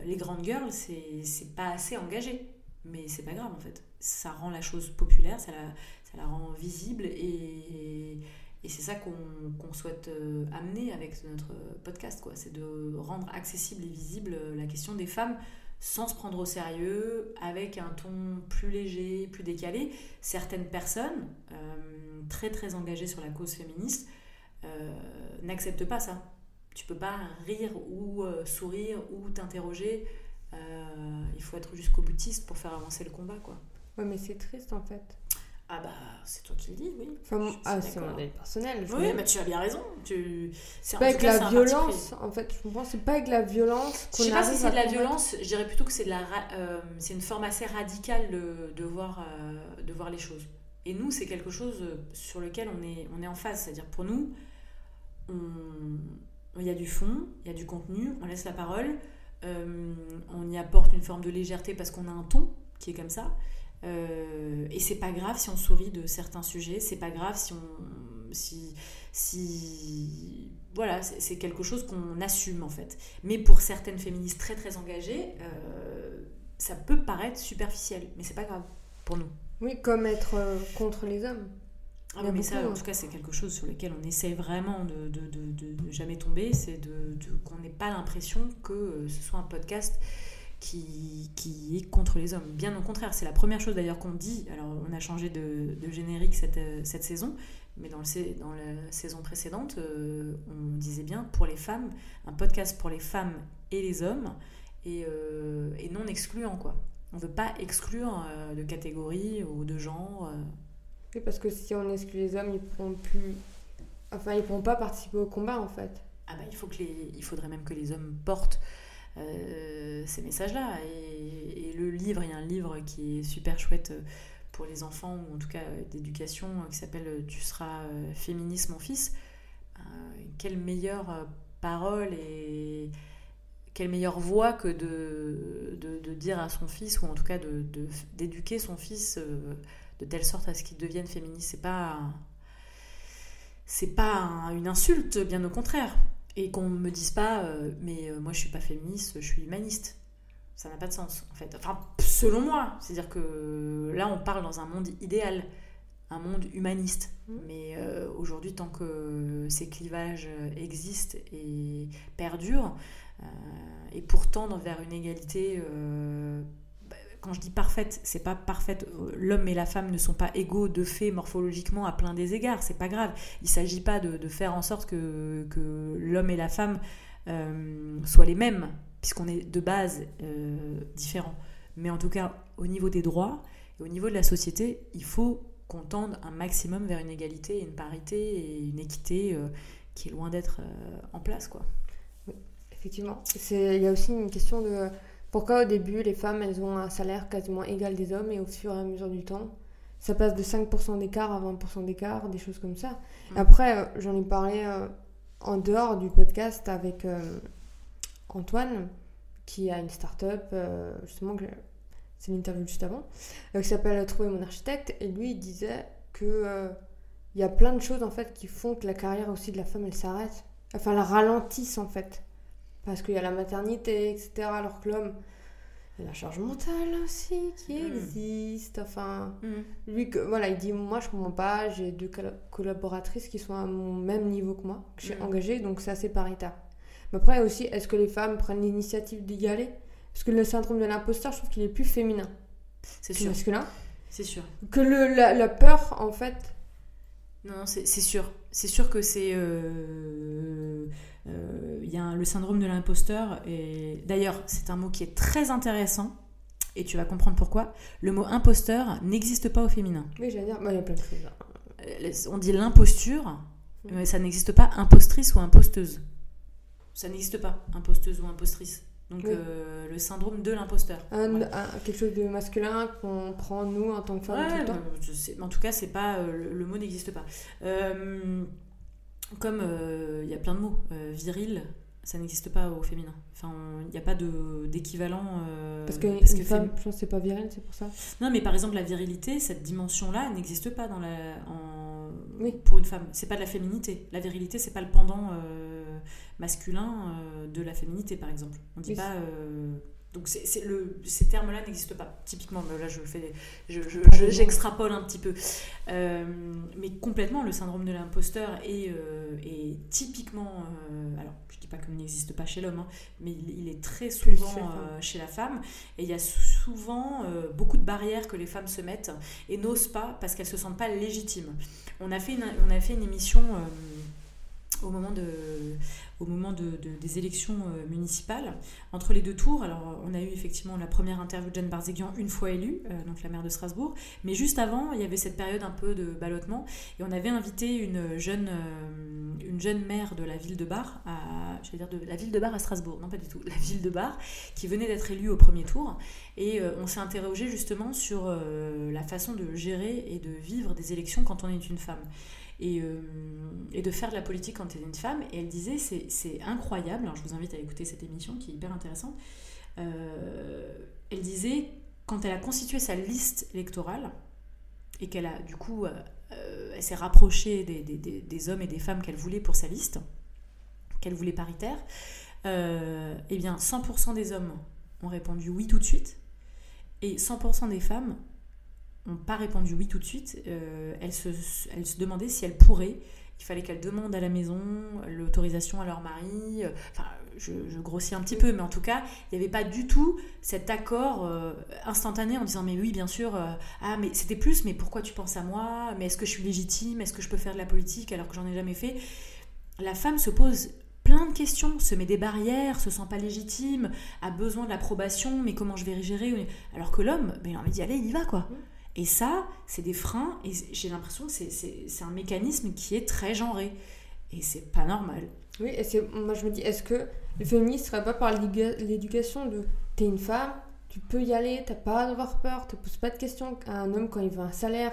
les grandes girls, c'est pas assez engagé. Mais c'est pas grave en fait. Ça rend la chose populaire, ça la, ça la rend visible et, et c'est ça qu'on souhaite euh, amener avec notre podcast. C'est de rendre accessible et visible la question des femmes sans se prendre au sérieux, avec un ton plus léger, plus décalé. Certaines personnes, euh, très très engagées sur la cause féministe, euh, n'accepte pas ça. Tu peux pas rire ou euh, sourire ou t'interroger. Euh, il faut être jusqu'au boutiste pour faire avancer le combat, quoi. Ouais, mais c'est triste en fait. Ah bah, c'est toi qui le dis, oui. Enfin, ah, c'est mon avis personnel. Oui, mais tu as bien raison. Tu... C'est pas avec la violence, en fait. Je comprends, c'est pas avec la violence qu'on Je sais pas si c'est de la violence, je dirais plutôt que c'est de la... c'est une forme assez radicale de, de voir, de voir les choses. Et nous, c'est quelque chose sur lequel on est, on est en phase. C'est-à-dire, pour nous, il y a du fond, il y a du contenu, on laisse la parole, euh, on y apporte une forme de légèreté parce qu'on a un ton qui est comme ça. Euh, et c'est pas grave si on sourit de certains sujets, c'est pas grave si on. Si, si voilà, c'est quelque chose qu'on assume en fait. Mais pour certaines féministes très très engagées, euh, ça peut paraître superficiel, mais c'est pas grave pour nous. Oui, comme être contre les hommes. Ah mais ça, en hein. tout cas, c'est quelque chose sur lequel on essaie vraiment de, de, de, jamais tomber, c'est de, qu'on n'ait pas l'impression que euh, ce soit un podcast qui, qui, est contre les hommes. Bien au contraire, c'est la première chose d'ailleurs qu'on dit. Alors, on a changé de, générique cette, euh, cette, saison, mais dans, le, dans la saison précédente, euh, on disait bien pour les femmes, un podcast pour les femmes et les hommes, et, et non excluant, quoi. On ne veut pas exclure de catégorie ou de genre parce que si on exclut les hommes, ils pourront plus. Enfin, ils pourront pas participer au combat en fait. Ah bah, il, faut que les... il faudrait même que les hommes portent euh, ces messages-là. Et, le livre, il y a un livre qui est super chouette pour les enfants, ou en tout cas d'éducation, qui s'appelle Tu seras féministe, mon fils. Euh, quelle meilleure parole et quelle meilleure voix que de, dire à son fils, ou en tout cas d'éduquer son fils. Euh, de telle sorte à ce qu'ils deviennent féministes. C'est pas c'est pas une insulte, bien au contraire. Et qu'on me dise pas, euh, mais euh, moi je suis pas féministe, je suis humaniste. Ça n'a pas de sens, en fait. Enfin, selon moi. C'est-à-dire que là, on parle dans un monde idéal, un monde humaniste. Mmh. Mais euh, aujourd'hui, tant que ces clivages existent et perdurent, et pourtant vers une égalité quand je dis parfaite, c'est pas parfaite. L'homme et la femme ne sont pas égaux de fait morphologiquement à plein des égards. C'est pas grave. Il s'agit pas de, faire en sorte que, que l'homme et la femme euh, soient les mêmes, puisqu'on est de base euh, différents. Mais en tout cas, au niveau des droits et au niveau de la société, il faut qu'on tende un maximum vers une égalité, une parité et une équité qui est loin d'être en place, quoi. Oui, effectivement. Il y a aussi une question de pourquoi au début les femmes elles ont un salaire quasiment égal des hommes et au fur et à mesure du temps ça passe de 5% d'écart à 20% d'écart, des choses comme ça. Mm. Après, euh, j'en ai parlé euh, en dehors du podcast avec euh, Antoine, qui a une start-up, justement, c'est l'interview juste avant, qui s'appelle Trouver mon architecte, et lui, il disait que il y a plein de choses en fait qui font que la carrière aussi de la femme elle s'arrête, enfin la ralentisse en fait, parce qu'il y a la maternité, etc. Alors que l'homme, il y a la charge mentale aussi qui mm. existe. Enfin, mm. lui, que, voilà, il dit Moi, je comprends pas, j'ai deux collaboratrices qui sont à mon même niveau que moi, que j'ai mm. engagées, donc c'est assez paritaire. Mais après, aussi, est-ce que les femmes prennent l'initiative d'y aller? Parce que le syndrome de l'imposteur, je trouve qu'il est plus féminin. C'est sûr. masculin. C'est sûr. Que le, la, peur, en fait. Non, c'est sûr. C'est sûr que c'est. Euh, euh, il y a le syndrome de l'imposteur. Et d'ailleurs, c'est un mot qui est très intéressant. Et tu vas comprendre pourquoi. Le mot imposteur n'existe pas au féminin. Oui, j'allais dire, bah, il y a plein de choses. Hein. Euh, on dit l'imposture, mais ça n'existe pas impostrice ou imposteuse. Ça n'existe pas, imposteuse ou impostrice. Donc euh, le syndrome de l'imposteur. quelque chose de masculin qu'on prend nous en tant que femme tout le temps. Je sais, en tout cas, c'est pas le, mot n'existe pas. Euh, comme euh, il y a plein de mots, euh, viril, ça n'existe pas au féminin. Enfin, il n'y a pas d'équivalent. Euh, parce que parce femme, je pense c'est pas viril, c'est pour ça. Non, mais par exemple, la virilité, cette dimension-là, n'existe pas dans la, en, pour une femme. C'est pas de la féminité. La virilité, c'est pas le pendant masculin de la féminité, par exemple. On dit pas donc le, ces termes-là n'existent pas, typiquement. Là, je fais, j'extrapole un petit peu. Euh, mais complètement, le syndrome de l'imposteur est, euh, typiquement. Euh, alors, je ne dis pas qu'il n'existe pas chez l'homme, hein, mais il, est très souvent chez la femme. Et il y a souvent beaucoup de barrières que les femmes se mettent et n'osent pas parce qu'elles ne se sentent pas légitimes. On a fait une, on a fait une émission au moment, de, au moment de, des élections euh, municipales. Entre les deux tours, alors on a eu effectivement la première interview de Jeanne Barzéguian une fois élue, euh, donc la maire de Strasbourg, mais juste avant, il y avait cette période un peu de ballottement, et on avait invité une jeune, euh, une jeune maire de la ville de Bar, à, dire de la ville de Bar à Strasbourg, non pas du tout, la ville de Bar, qui venait d'être élue au premier tour, et on s'est interrogé justement sur la façon de gérer et de vivre des élections quand on est une femme et, euh, et, de faire de la politique quand tu es une femme. Et elle disait, c'est incroyable, alors je vous invite à écouter cette émission qui est hyper intéressante. Euh, elle disait, quand elle a constitué sa liste électorale, et qu'elle a du coup, euh, elle s'est rapprochée des, des, des, hommes et des femmes qu'elle voulait pour sa liste, qu'elle voulait paritaire, eh bien 100% des hommes ont répondu oui tout de suite, et 100% des femmes n'ont pas répondu oui tout de suite. Euh, elle, se, elle se demandait si elle pourrait. Il fallait qu'elle demande à la maison l'autorisation à leur mari. Enfin, je, grossis un petit peu, mais en tout cas, il n'y avait pas du tout cet accord euh, instantané en disant mais oui, bien sûr, euh, ah mais c'était plus, mais pourquoi tu penses à moi Mais est-ce que je suis légitime Est-ce que je peux faire de la politique alors que j'en ai jamais fait? La femme se pose plein de questions, se met des barrières, se sent pas légitime, a besoin de l'approbation, mais comment je vais gérer Alors que l'homme, ben, il a envie d'y aller, il y va quoi. Et ça, c'est des freins, et j'ai l'impression que c'est un mécanisme qui est très genré. Et c'est pas normal. Oui, et moi je me dis, est-ce que le féminisme serait pas par l'éducation de t'es une femme, tu peux y aller, t'as pas d'avoir peur, te poses pas de questions à un homme quand il veut un salaire,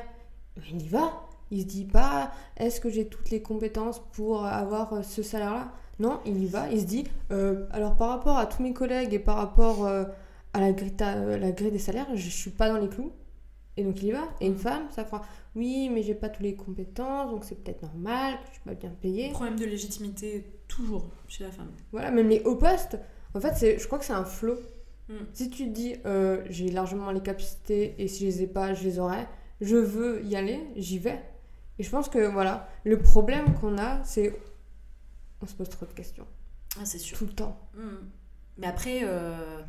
il y va. Il se dit pas, est-ce que j'ai toutes les compétences pour avoir euh, ce salaire-là? Non, il y va. Il se dit, euh, alors par rapport à tous mes collègues et par rapport euh, à la grille, la grille des salaires, je suis pas dans les clous. Et donc il y va. Et une mm. femme, ça fera oui, mais j'ai pas toutes les compétences, donc c'est peut-être normal que je suis pas bien payée. Problème de légitimité toujours chez la femme. Voilà, même les hauts postes, en fait, je crois que c'est un flot. Mm. Si tu te dis euh, j'ai largement les capacités et si je les ai pas, je les aurai, je veux y aller, j'y vais. Et je pense que voilà, le problème qu'on a, c'est on se pose trop de questions. Ah, c'est sûr. Tout le temps. Mm. Mais après. Euh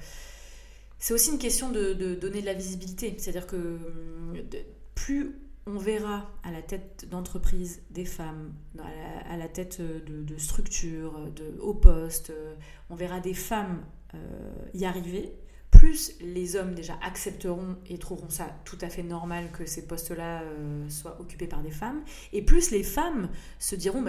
c'est aussi une question de, donner de la visibilité. C'est-à-dire que hum, plus on verra à la tête d'entreprise des femmes, à la, tête de, structures, de hauts postes, on verra des femmes euh, y arriver, plus les hommes déjà accepteront et trouveront ça tout à fait normal que ces postes-là euh, soient occupés par des femmes, et plus les femmes se diront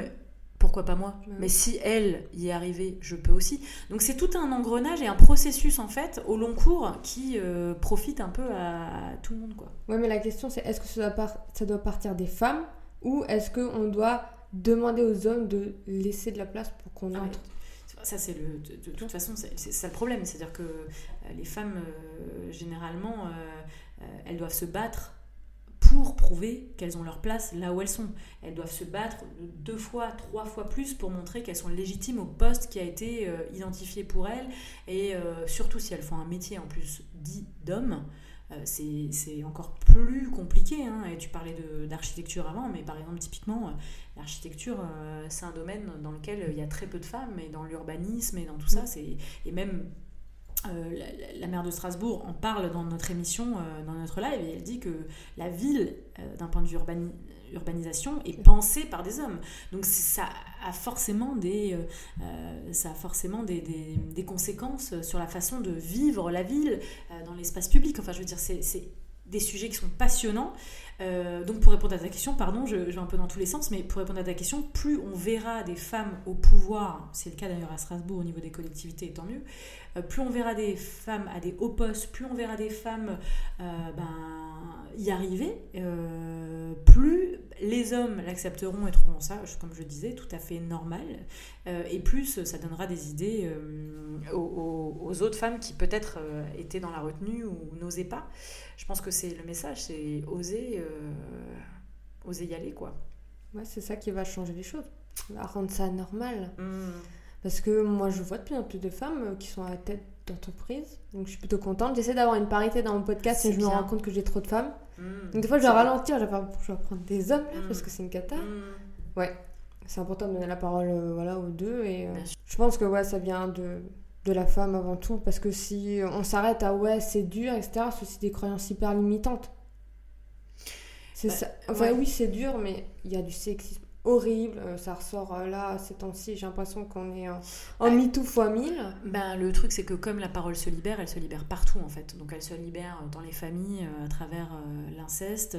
pourquoi pas moi Mais si elle y est arrivée, je peux aussi. Donc c'est tout un engrenage et un processus en fait au long cours qui euh, profite un peu à, tout le monde quoi. Ouais, mais la question c'est est-ce que ça doit, ça doit partir des femmes ou est-ce qu'on doit demander aux hommes de laisser de la place pour qu'on ah, entre? ça c'est le de, toute façon c'est ça le problème c'est à dire que euh, les femmes euh, généralement elles doivent se battre pour prouver qu'elles ont leur place là où elles sont. Elles doivent se battre deux fois, trois fois plus pour montrer qu'elles sont légitimes au poste qui a été euh, identifié pour elles. Et euh, surtout si elles font un métier en plus dit d'homme, euh, c'est encore plus compliqué. Hein. Et tu parlais d'architecture avant, mais par exemple, typiquement, l'architecture, c'est un domaine dans lequel il y a très peu de femmes, et dans l'urbanisme et dans tout ça, mm. et même euh, la, maire de Strasbourg en parle dans notre émission, euh, dans notre live, et elle dit que la ville, euh, d'un point de vue urbanisation, est pensée par des hommes. Donc ça a forcément des, ça a forcément des, des, conséquences sur la façon de vivre la ville dans l'espace public. Enfin, je veux dire, c'est des sujets qui sont passionnants. Euh, donc pour répondre à ta question, pardon, je, vais un peu dans tous les sens, mais pour répondre à ta question, plus on verra des femmes au pouvoir, c'est le cas d'ailleurs à Strasbourg au niveau des collectivités, tant mieux, euh, plus on verra des femmes à des hauts postes, plus on verra des femmes euh, ben, y arriver, plus les hommes l'accepteront et trouveront ça, comme je disais, tout à fait normal, et plus ça donnera des idées aux, autres femmes qui peut-être étaient dans la retenue ou n'osaient pas. Je pense que c'est le message, c'est oser, oser y aller, quoi. Ouais, c'est ça qui va changer les choses, va rendre ça normal. Hmm. Parce que moi, je vois de plus en plus de femmes euh, qui sont à la tête d'entreprise, donc je suis plutôt contente. J'essaie d'avoir une parité dans mon podcast et je me rends compte que j'ai trop de femmes. Hmm. Donc des fois, je dois ralentir, je vais prendre des hommes là, parce hmm. que c'est une cata. Ouais, c'est important de donner la parole euh, voilà, aux deux. Et je pense que ouais, ça vient de de la femme avant tout. Parce que si on s'arrête à ouais, c'est dur, etc., c'est des croyances hyper limitantes. C'est ça. Enfin, oui, c'est dur, mais il y a du sexisme horrible. Euh, ça ressort euh, là, ces temps-ci. J'ai l'impression qu'on est en, en MeToo fois 1000. Ben, le truc, c'est que comme la parole se libère, elle se libère partout en fait. Donc elle se libère dans les familles à travers euh, l'inceste.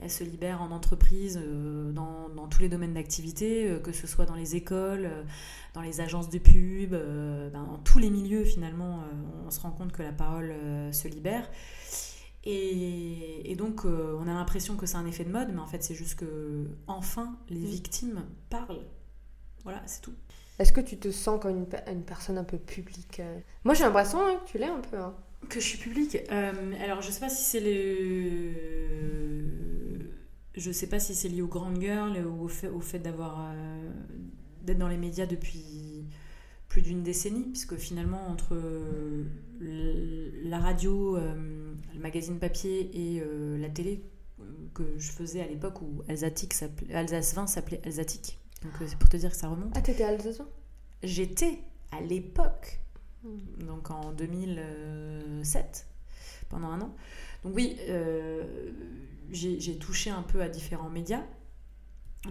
elle se libère en entreprise, dans, dans, tous les domaines d'activité, que ce soit dans les écoles, dans les agences de pub, ben, dans tous les milieux finalement. on se rend compte que la parole se libère. Et, donc, euh, on a l'impression que c'est un effet de mode, mais en fait, c'est juste que, enfin, les mm. victimes parlent. Voilà, c'est tout. Est-ce que tu te sens comme une, personne un peu publique euh? Moi, j'ai l'impression hein, que tu l'es un peu. Hein. Que je suis publique euh, Alors, je sais pas si c'est le. Je sais pas si c'est lié aux grandes girls ou au fait, au fait d'avoir. d'être dans les médias depuis plus d'une décennie, puisque finalement, entre la radio, euh, le magazine papier et euh, la télé euh, que je faisais à l'époque où Alsace 20 s'appelait Alsatique. Donc c'est pour te dire que ça remonte. Ah, t'étais Alsace J'étais à l'époque, hmm. donc en 2007, pendant un an. Donc oui, j'ai touché un peu à différents médias.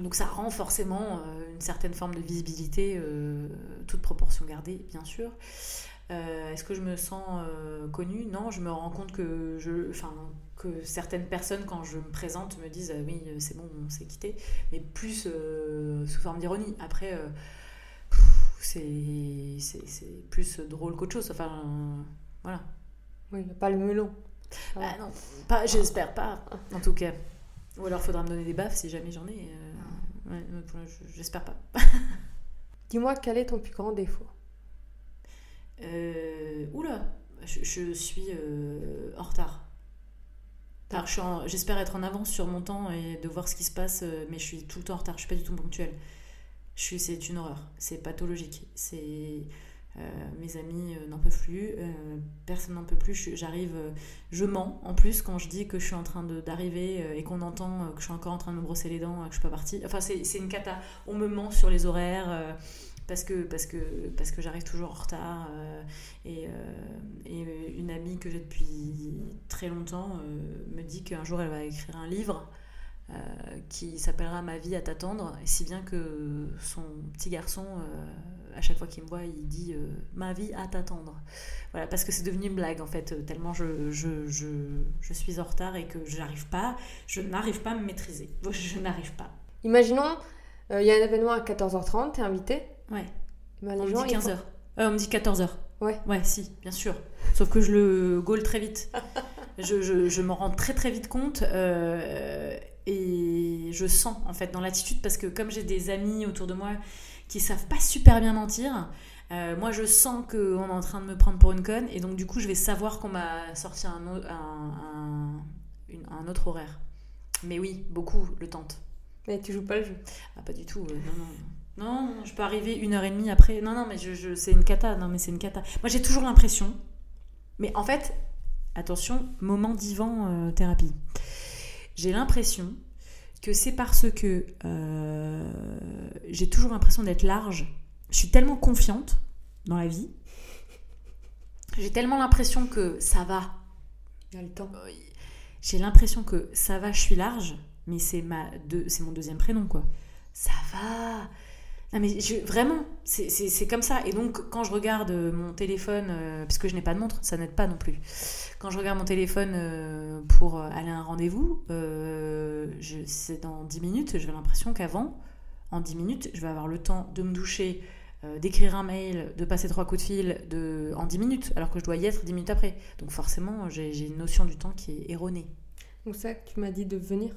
Donc ça rend forcément une certaine forme de visibilité, toute proportion gardée, bien sûr. Euh, est-ce que je me sens euh, connue? Non, je me rends compte que, je, enfin, que certaines personnes, quand je me présente, me disent oui, c'est bon, on s'est quitté, mais plus euh, sous forme d'ironie. Après, c'est plus drôle qu'autre chose. Enfin, voilà. Oui, pas le melon. Ah, non, pas, j'espère pas, en tout cas. Ou alors, il faudra me donner des baffes si jamais j'en ai. j'espère pas. Dis-moi, quel est ton plus grand défaut? Euh, oula, je, suis euh, en retard. J'espère être en avance sur mon temps et de voir ce qui se passe, euh, mais je suis tout le temps en retard. Je suis pas du tout ponctuelle. C'est une horreur. C'est pathologique. C'est mes amis n'en peuvent plus. personne n'en peut plus. J'arrive, je, mens en plus quand je dis que je suis en train d'arriver et qu'on entend que je suis encore en train de me brosser les dents, que je suis pas partie. Enfin, c'est une cata. On me ment sur les horaires parce que, parce que, parce que j'arrive toujours en retard. Euh, et, euh, une amie que j'ai depuis très longtemps euh, me dit qu'un jour elle va écrire un livre qui s'appellera Ma vie à t'attendre, si bien que son petit garçon, à chaque fois qu'il me voit, il dit Ma vie à t'attendre. Voilà, parce que c'est devenu une blague en fait, tellement je, je, je, je suis en retard et que je n'arrive pas, je n'arrive pas à me maîtriser. Je n'arrive pas. Imaginons, il y a un événement à 14h30, t'es invité Ouais. Ben, on les me gens, dit ils 15h. font- on me dit 14h. Ouais. Ouais, si, bien sûr. Sauf que je le gaule très vite. je je, je m'en rends très très vite compte euh, et je sens en fait dans l'attitude parce que comme j'ai des amis autour de moi qui savent pas super bien mentir, euh, moi je sens qu'on est en train de me prendre pour une conne et donc du coup je vais savoir qu'on m'a sorti un, au- un, un- une- un autre horaire. Mais oui, beaucoup le tentent. Mais tu joues pas le jeu? Ah, pas du tout, euh, non, non. Non, non, je peux arriver une heure et demie après. Non, non, mais je, je- c'est une cata. Non, mais c'est une cata. Moi, j'ai toujours l'impression. Mais en fait, attention, moment divan euh, thérapie. J'ai l'impression que c'est parce que euh, j'ai toujours l'impression d'être large. Je suis tellement confiante dans la vie. J'ai tellement l'impression que ça va, Il y a le temps. j'ai l'impression que ça va, je suis large, mais c'est ma deux, c'est mon deuxième prénom quoi. Ça va. Non mais je- vraiment, c'est- comme ça. Et donc quand je regarde euh, mon téléphone, euh, parce que je n'ai pas de montre, ça n'aide pas non plus. Quand je regarde mon téléphone euh, pour euh, aller à un rendez-vous, euh, c'est dans 10 minutes, j'ai l'impression qu'avant, en 10 minutes, je vais avoir le temps de me doucher, d'écrire un mail, de passer trois coups de fil de, en 10 minutes, alors que je dois y être 10 minutes après. Donc forcément, j'ai une notion du temps qui est erronée. Donc ça tu m'as dit de venir.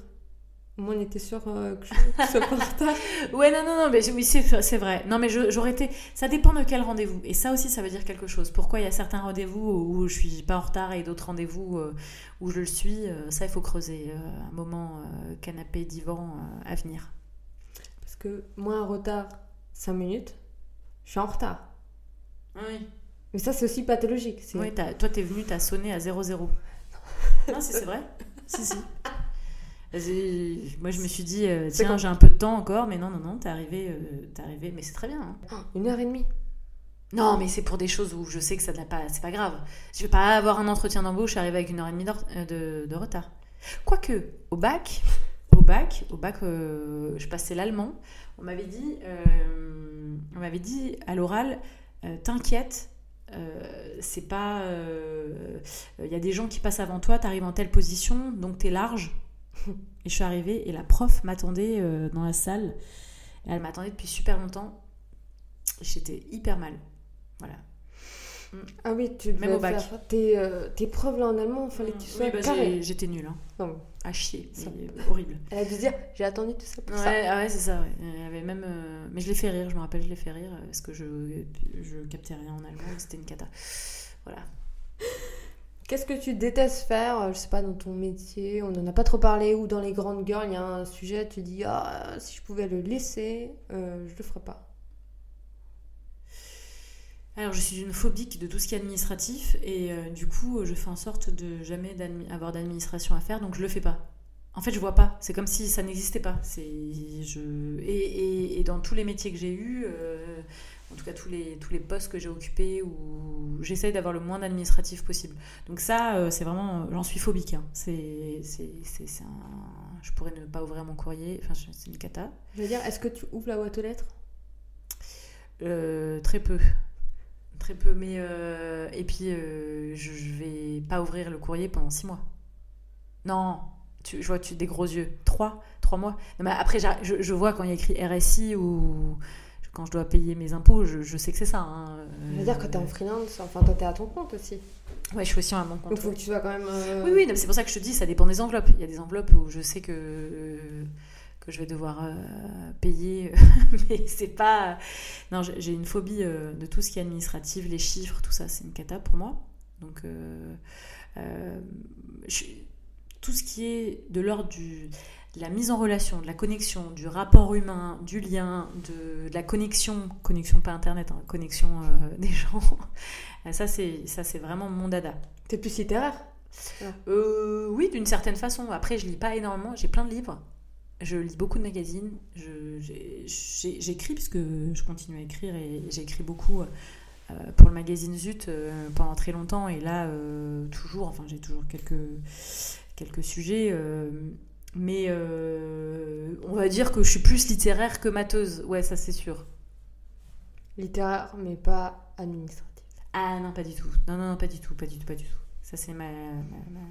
Au moins on était sûr euh, que je en retard. Ouais, non, non, non, mais oui, c'est vrai. Non, mais j'aurais été. Ça dépend de quel rendez-vous. Et ça aussi, ça veut dire quelque chose. Pourquoi il y a certains rendez-vous où je suis pas en retard et d'autres rendez-vous euh, où je le suis euh, Ça, il faut creuser. un moment canapé, divan à venir. Parce que moi, un retard 5 minutes, je suis en retard. Oui. Mais ça, c'est aussi pathologique. Oui, toi, t'es venu, t'as sonné à 0-0. non, si, c'est vrai. Si, si. Moi, je me suis dit, euh, tiens, j'ai un peu de temps encore, mais non, non, non, t'es arrivé, euh, t'es arrivé, mais c'est très bien. hein. Oh, Une heure et demie. Non, mais c'est pour des choses où je sais que ça n'a pas, c'est pas grave. Je vais pas avoir un entretien d'embauche, arriver avec une heure et demie euh, de, de retard. Quoique, au bac, au bac, au bac, euh, je passais l'allemand. On m'avait dit, on m'avait dit à l'oral, t'inquiète, euh, c'est pas, il y a des gens qui passent avant toi, t'arrives en telle position, donc t'es large. Et je suis arrivée et la prof m'attendait euh, dans la salle. Elle m'attendait depuis super longtemps. J'étais hyper mal. Voilà. Ah oui, tu devais Même au bac. faire tes, euh, tes preuves là en allemand, il fallait que tu sois Oui, bah, carré. j'étais nulle. Hein. Non, À chier. Ça. mais horrible. Elle a dû se dire, j'ai attendu tout ça pour ça. Ouais, ah ouais, c'est ça. Ouais. Y avait même, euh, Mais je l'ai fait rire, je me rappelle, je l'ai fait rire euh, parce que je, je captais rien en allemand c'était une cata. Voilà. Qu'est-ce que tu détestes faire, euh, je sais pas, dans ton métier? On en a pas trop parlé, ou dans les grandes girls, il y a un sujet, tu dis, ah, si je pouvais le laisser, euh, je le ferais pas. Alors, je suis une phobique de tout ce qui est administratif et euh, du coup, je fais en sorte de jamais avoir d'administration à faire, donc je le fais pas. En fait, je vois pas. C'est comme si ça n'existait pas. Et, dans tous les métiers que j'ai eus, en tout cas tous les tous les postes que j'ai occupés, où j'essaye d'avoir le moins d'administratif possible. Donc ça, euh, c'est vraiment, j'en suis phobique. hein. C'est c'est c'est c'est un, je pourrais ne pas ouvrir mon courrier. Enfin, c'est une cata. Je veux dire, est-ce que tu ouvres la boîte aux lettres? Euh, très peu. Très peu, mais euh, et puis euh, je, je vais pas ouvrir le courrier pendant six mois. Non, tu, je vois tu des gros yeux. Trois, trois mois. Non, mais après, je, je vois quand il y a écrit RSI ou quand je dois payer mes impôts, je, je sais que c'est ça. hein. Je veux dire, quand t'es en freelance, enfin, toi, t'es à ton compte aussi. Ouais, je suis aussi à mon compte. Donc, faut que tu sois quand même. euh, Oui, oui, c'est pour ça que je te dis, ça dépend des enveloppes. Il y a des enveloppes où je sais que, que je vais devoir euh, payer, mais c'est pas. Non, j'ai une phobie euh, de tout ce qui est administratif, les chiffres, tout ça, c'est une cata pour moi. Donc, euh, euh, je- tout ce qui est de l'ordre du la mise en relation, de la connexion, du rapport humain, du lien, de, de la connexion, connexion pas internet, hein, connexion euh, des gens. Ça c'est ça c'est vraiment mon dada. T'es plus littéraire? Euh, oui, d'une certaine façon. Après, je lis pas énormément. J'ai plein de livres. Je lis beaucoup de magazines. J'écris parce que je continue à écrire et j'ai écrit beaucoup euh, pour le magazine Zut euh, pendant très longtemps. Et là, euh, toujours, enfin, j'ai toujours quelques, quelques sujets. Mais euh, on va dire que je suis plus littéraire que mateuse. Ouais, ça c'est sûr. Littéraire, mais pas administratif. Ah non, pas du tout. Non, non, non, pas du tout, pas du tout, pas du tout. Ça c'est ma, ma- ma-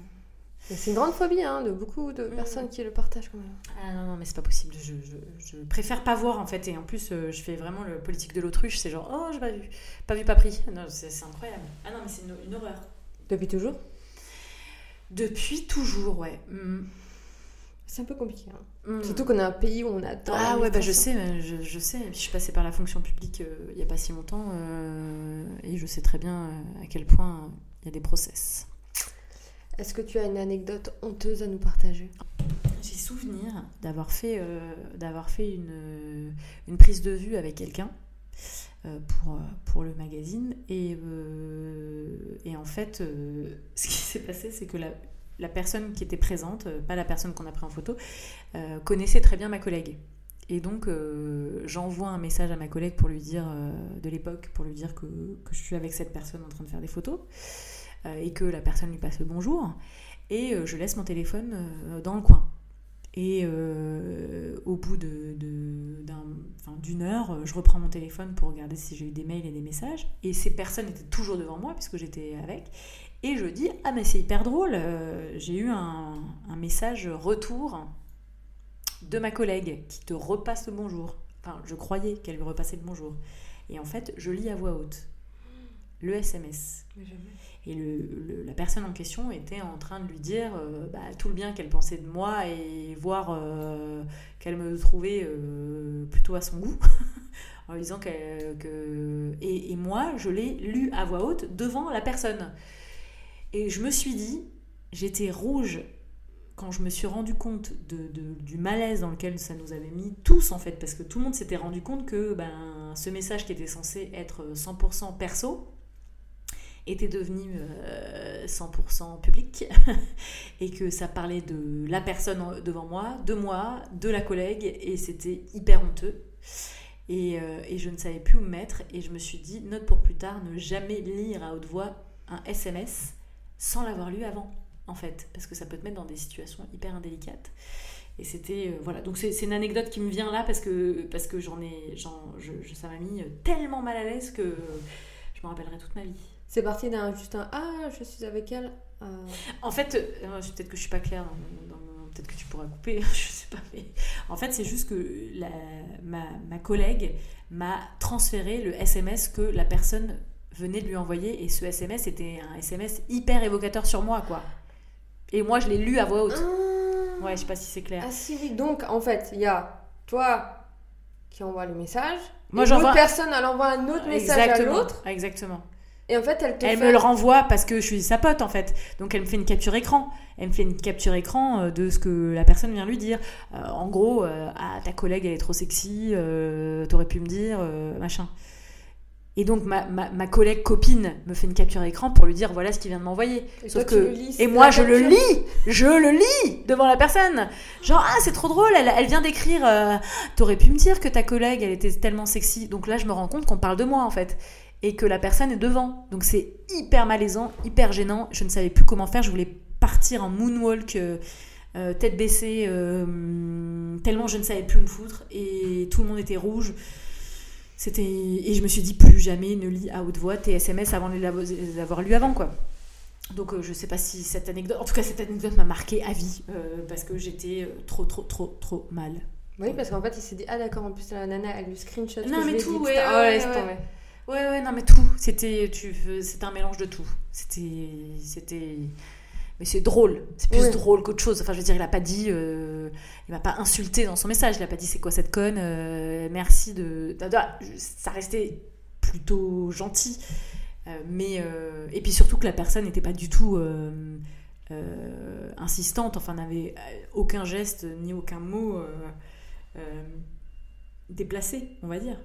C'est une grande phobie hein, de beaucoup de Mm. personnes qui le partagent quand même. Ah non, non, mais c'est pas possible. Je, je- je préfère pas voir en fait. Et en plus, euh, je fais vraiment le politique de l'autruche. C'est genre, oh, j'ai pas vu, pas vu, pas pris. Non, c'est incroyable. Ah non, mais c'est une, une horreur. Depuis toujours? Depuis toujours, ouais. Mm. C'est un peu compliqué. hein. Mm. Surtout qu'on a un pays où on adore. Ah ouais, bah je sais, je, je sais. Puis je suis passée par la fonction publique euh, il y a pas si longtemps euh, et je sais très bien euh, à quel point il y a des process. Est-ce que tu as une anecdote honteuse à nous partager? J'ai souvenir d'avoir fait, euh, d'avoir fait une, une prise de vue avec quelqu'un pour, pour le magazine. Et, et en fait, ce qui s'est passé, c'est que la, la personne qui était présente, euh, pas la personne qu'on a pris en photo, euh, connaissait très bien ma collègue. Et donc, euh, j'envoie un message à ma collègue pour lui dire, de l'époque, pour lui dire que, je suis avec cette personne en train de faire des photos et que la personne lui passe le bonjour. Et je laisse mon téléphone dans le coin. Et au bout d'une heure, je reprends mon téléphone pour regarder si j'ai eu des mails et des messages. Et ces personnes étaient toujours devant moi puisque j'étais avec. Et je dis Ah, mais c'est hyper drôle, euh, j'ai eu un, un message retour de ma collègue qui te repasse le bonjour. Enfin, je croyais qu'elle lui repassait le bonjour. Et en fait, je lis à voix haute le SMS. Et le, le- la personne en question était en train de lui dire euh, bah, tout le bien qu'elle pensait de moi et voir euh, qu'elle me trouvait euh, plutôt à son goût. en lui disant que... Et, et moi, je l'ai lu à voix haute devant la personne. Et je me suis dit, j'étais rouge quand je me suis rendu compte du malaise dans lequel ça nous avait mis tous en fait, parce que tout le monde s'était rendu compte que ben, ce message qui était censé être 100% perso, était devenu euh, 100% public et que ça parlait de la personne devant moi, de moi, de la collègue et c'était hyper honteux. Euh, et je ne savais plus où me mettre et je me suis dit, note pour plus tard, ne jamais lire à haute voix un SMS sans l'avoir lu avant, en fait, parce que ça peut te mettre dans des situations hyper indélicates. Et c'était, euh, voilà, donc c'est une anecdote qui me vient là parce que, parce que j'en ai, j'en- je, je- ça m'a mis tellement mal à l'aise que je me rappellerai toute ma vie. C'est parti d'un juste un Ah, je suis avec elle. En fait, euh, peut-être que je suis pas claire, peut-être que tu pourras couper, je sais pas. Mais en fait, c'est juste que la- ma, ma collègue m'a transféré le SMS que la personne venait de lui envoyer et ce SMS était un SMS hyper évocateur sur moi, quoi. Et moi, je l'ai lu à voix haute. Ah. Ouais, je sais pas si c'est clair. Ah si, oui. Donc, en fait, il y a toi qui envoie le message. Moi, l'autre personne, elle envoie un autre message à Exactement. l'autre. Exactement. Et en fait, elle te Elle fait... me le renvoie parce que je suis sa pote en fait. Donc elle me fait une capture écran. Elle me fait une capture écran euh, de ce que la personne vient lui dire. Euh, en gros, euh, ah ta collègue elle est trop sexy, euh, t'aurais pu me dire, machin. Et donc ma, ma, ma collègue copine me fait une capture écran pour lui dire voilà ce qu'il vient de m'envoyer. Et Sauf toi, tu que le lis, et c'est moi je le lis, je le lis devant la personne. Genre ah c'est trop drôle, elle, elle vient d'écrire euh, t'aurais pu me dire que ta collègue elle était tellement sexy. Donc là je me rends compte qu'on parle de moi en fait et que la personne est devant. Donc c'est hyper malaisant, hyper gênant. Je ne savais plus comment faire. Je voulais partir en moonwalk, euh, euh, tête baissée, tellement je ne savais plus me foutre. Et tout le monde était rouge. C'était et je me suis dit plus jamais ne lis à haute voix tes SMS avant de les avo- les avoir lus avant quoi. Donc euh, je sais pas si cette anecdote, en tout cas cette anecdote m'a marqué à vie euh, parce que j'étais euh, trop trop trop trop mal. Oui, parce qu'en fait, il s'est dit Ah, d'accord, en plus, la nana, elle lui screenshot. Non, que mais tout, ouais. Ah ouais, ouais. tomber. Ouais, ouais, non, mais tout. C'était, tu, c'était un mélange de tout. C'était, c'était, mais c'est drôle. C'est plus Ouais. drôle qu'autre chose. Enfin, je veux dire, il a pas dit, euh, il m'a pas insulté dans son message. Il a pas dit c'est quoi cette conne. euh, merci de. Ça restait plutôt gentil. Euh, mais euh, et puis surtout que la personne n'était pas du tout insistante. Enfin, n'avait aucun geste ni aucun mot déplacé, on va dire.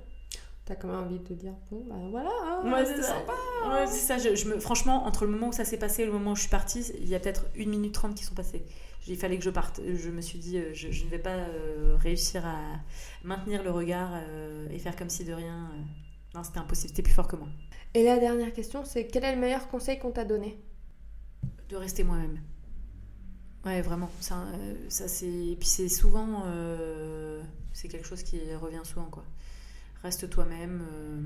T'as quand même envie de te dire Bon, bah voilà, hein, Ouais, c'est sympa. Ouais, c'est ça. Je, je me, franchement, entre le moment où ça s'est passé et le moment où je suis partie, il y a peut-être une minute trente qui sont passées. Il fallait que je parte. Je me suis dit, euh, je, je ne vais pas euh, réussir à maintenir le regard euh, et faire comme si de rien. euh. Non, c'était impossible. C'était plus fort que moi. Et la dernière question, c'est quel est le meilleur conseil qu'on t'a donné? De rester moi-même. Ouais, vraiment. Ça, ça c'est. Et puis c'est souvent. c'est quelque chose qui revient souvent, quoi. Reste toi-même. euh,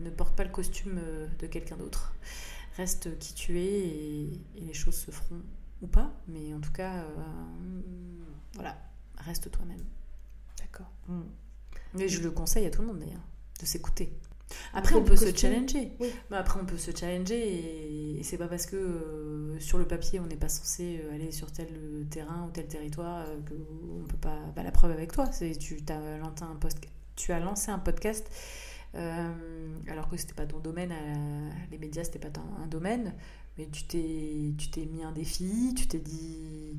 ne porte pas le costume euh, de quelqu'un d'autre. Reste qui tu es et, et les choses se feront ou pas. Mais en tout cas, euh, voilà. Reste toi-même. D'accord. Mais je le conseille à tout le monde d'ailleurs, de s'écouter. Après, on peut se challenger. Oui. Après, on peut se challenger et, et c'est pas parce que euh, sur le papier, on n'est pas censé aller sur tel terrain ou tel territoire euh, que on peut pas. Bah, la preuve avec toi, c'est tu as lancé un post, tu as lancé un podcast. euh, alors que c'était pas ton domaine, à- les médias c'était pas ton- un domaine, mais tu t'es tu t'es mis un défi, tu t'es dit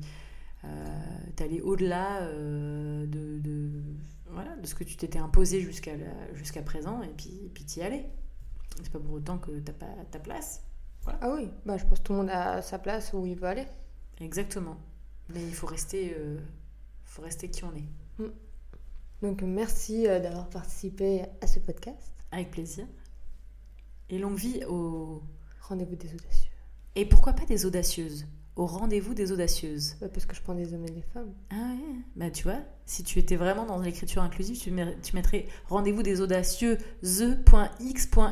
euh, t'es allé au-delà euh, de, de, voilà, de ce que tu t'étais imposé jusqu'à jusqu'à présent et puis et puis t'y allais. C'est pas pour autant que t'as pas ta place. Ah oui, bah, je pense que tout le monde a sa place où il veut aller. Exactement. Mais il faut rester, euh, faut rester qui on est. Donc merci euh, d'avoir participé à ce podcast. Avec plaisir. Et longue vie au... Rendez-vous des audacieux. Et pourquoi pas des audacieuses? Au rendez-vous des audacieuses. Ouais, parce que je prends des hommes et des femmes. Ah ouais Bah tu vois, si tu étais vraiment dans l'écriture inclusive, tu, mettrais rendez-vous des audacieux the.x.s.eu.e.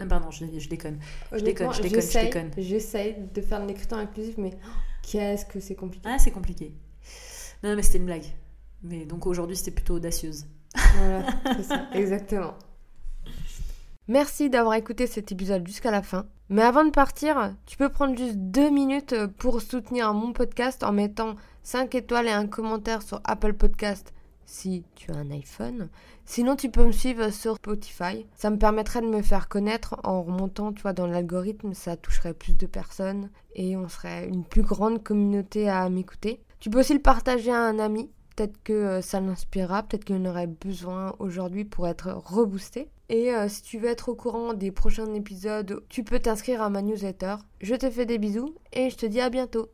Ah, pardon, je, je déconne. Je déconne, je déconne, je déconne. J'essaye de faire de l'écriture inclusive, mais oh, qu'est-ce que c'est compliqué. Ah, c'est compliqué. Non, mais c'était une blague. Mais donc aujourd'hui, c'était plutôt audacieuse. Voilà, c'est ça, exactement. Merci d'avoir écouté cet épisode jusqu'à la fin. Mais avant de partir, tu peux prendre juste deux minutes pour soutenir mon podcast en mettant 5 étoiles et un commentaire sur Apple Podcast si tu as un iPhone. Sinon, tu peux me suivre sur Spotify. Ça me permettrait de me faire connaître en remontant, tu vois, dans l'algorithme. Ça toucherait plus de personnes et on serait une plus grande communauté à m'écouter. Tu peux aussi le partager à un ami. Peut-être que euh, ça l'inspirera, peut-être qu'il en aurait besoin aujourd'hui pour être reboosté. Et euh, si tu veux être au courant des prochains épisodes, tu peux t'inscrire à ma newsletter. Je te fais des bisous et je te dis à bientôt.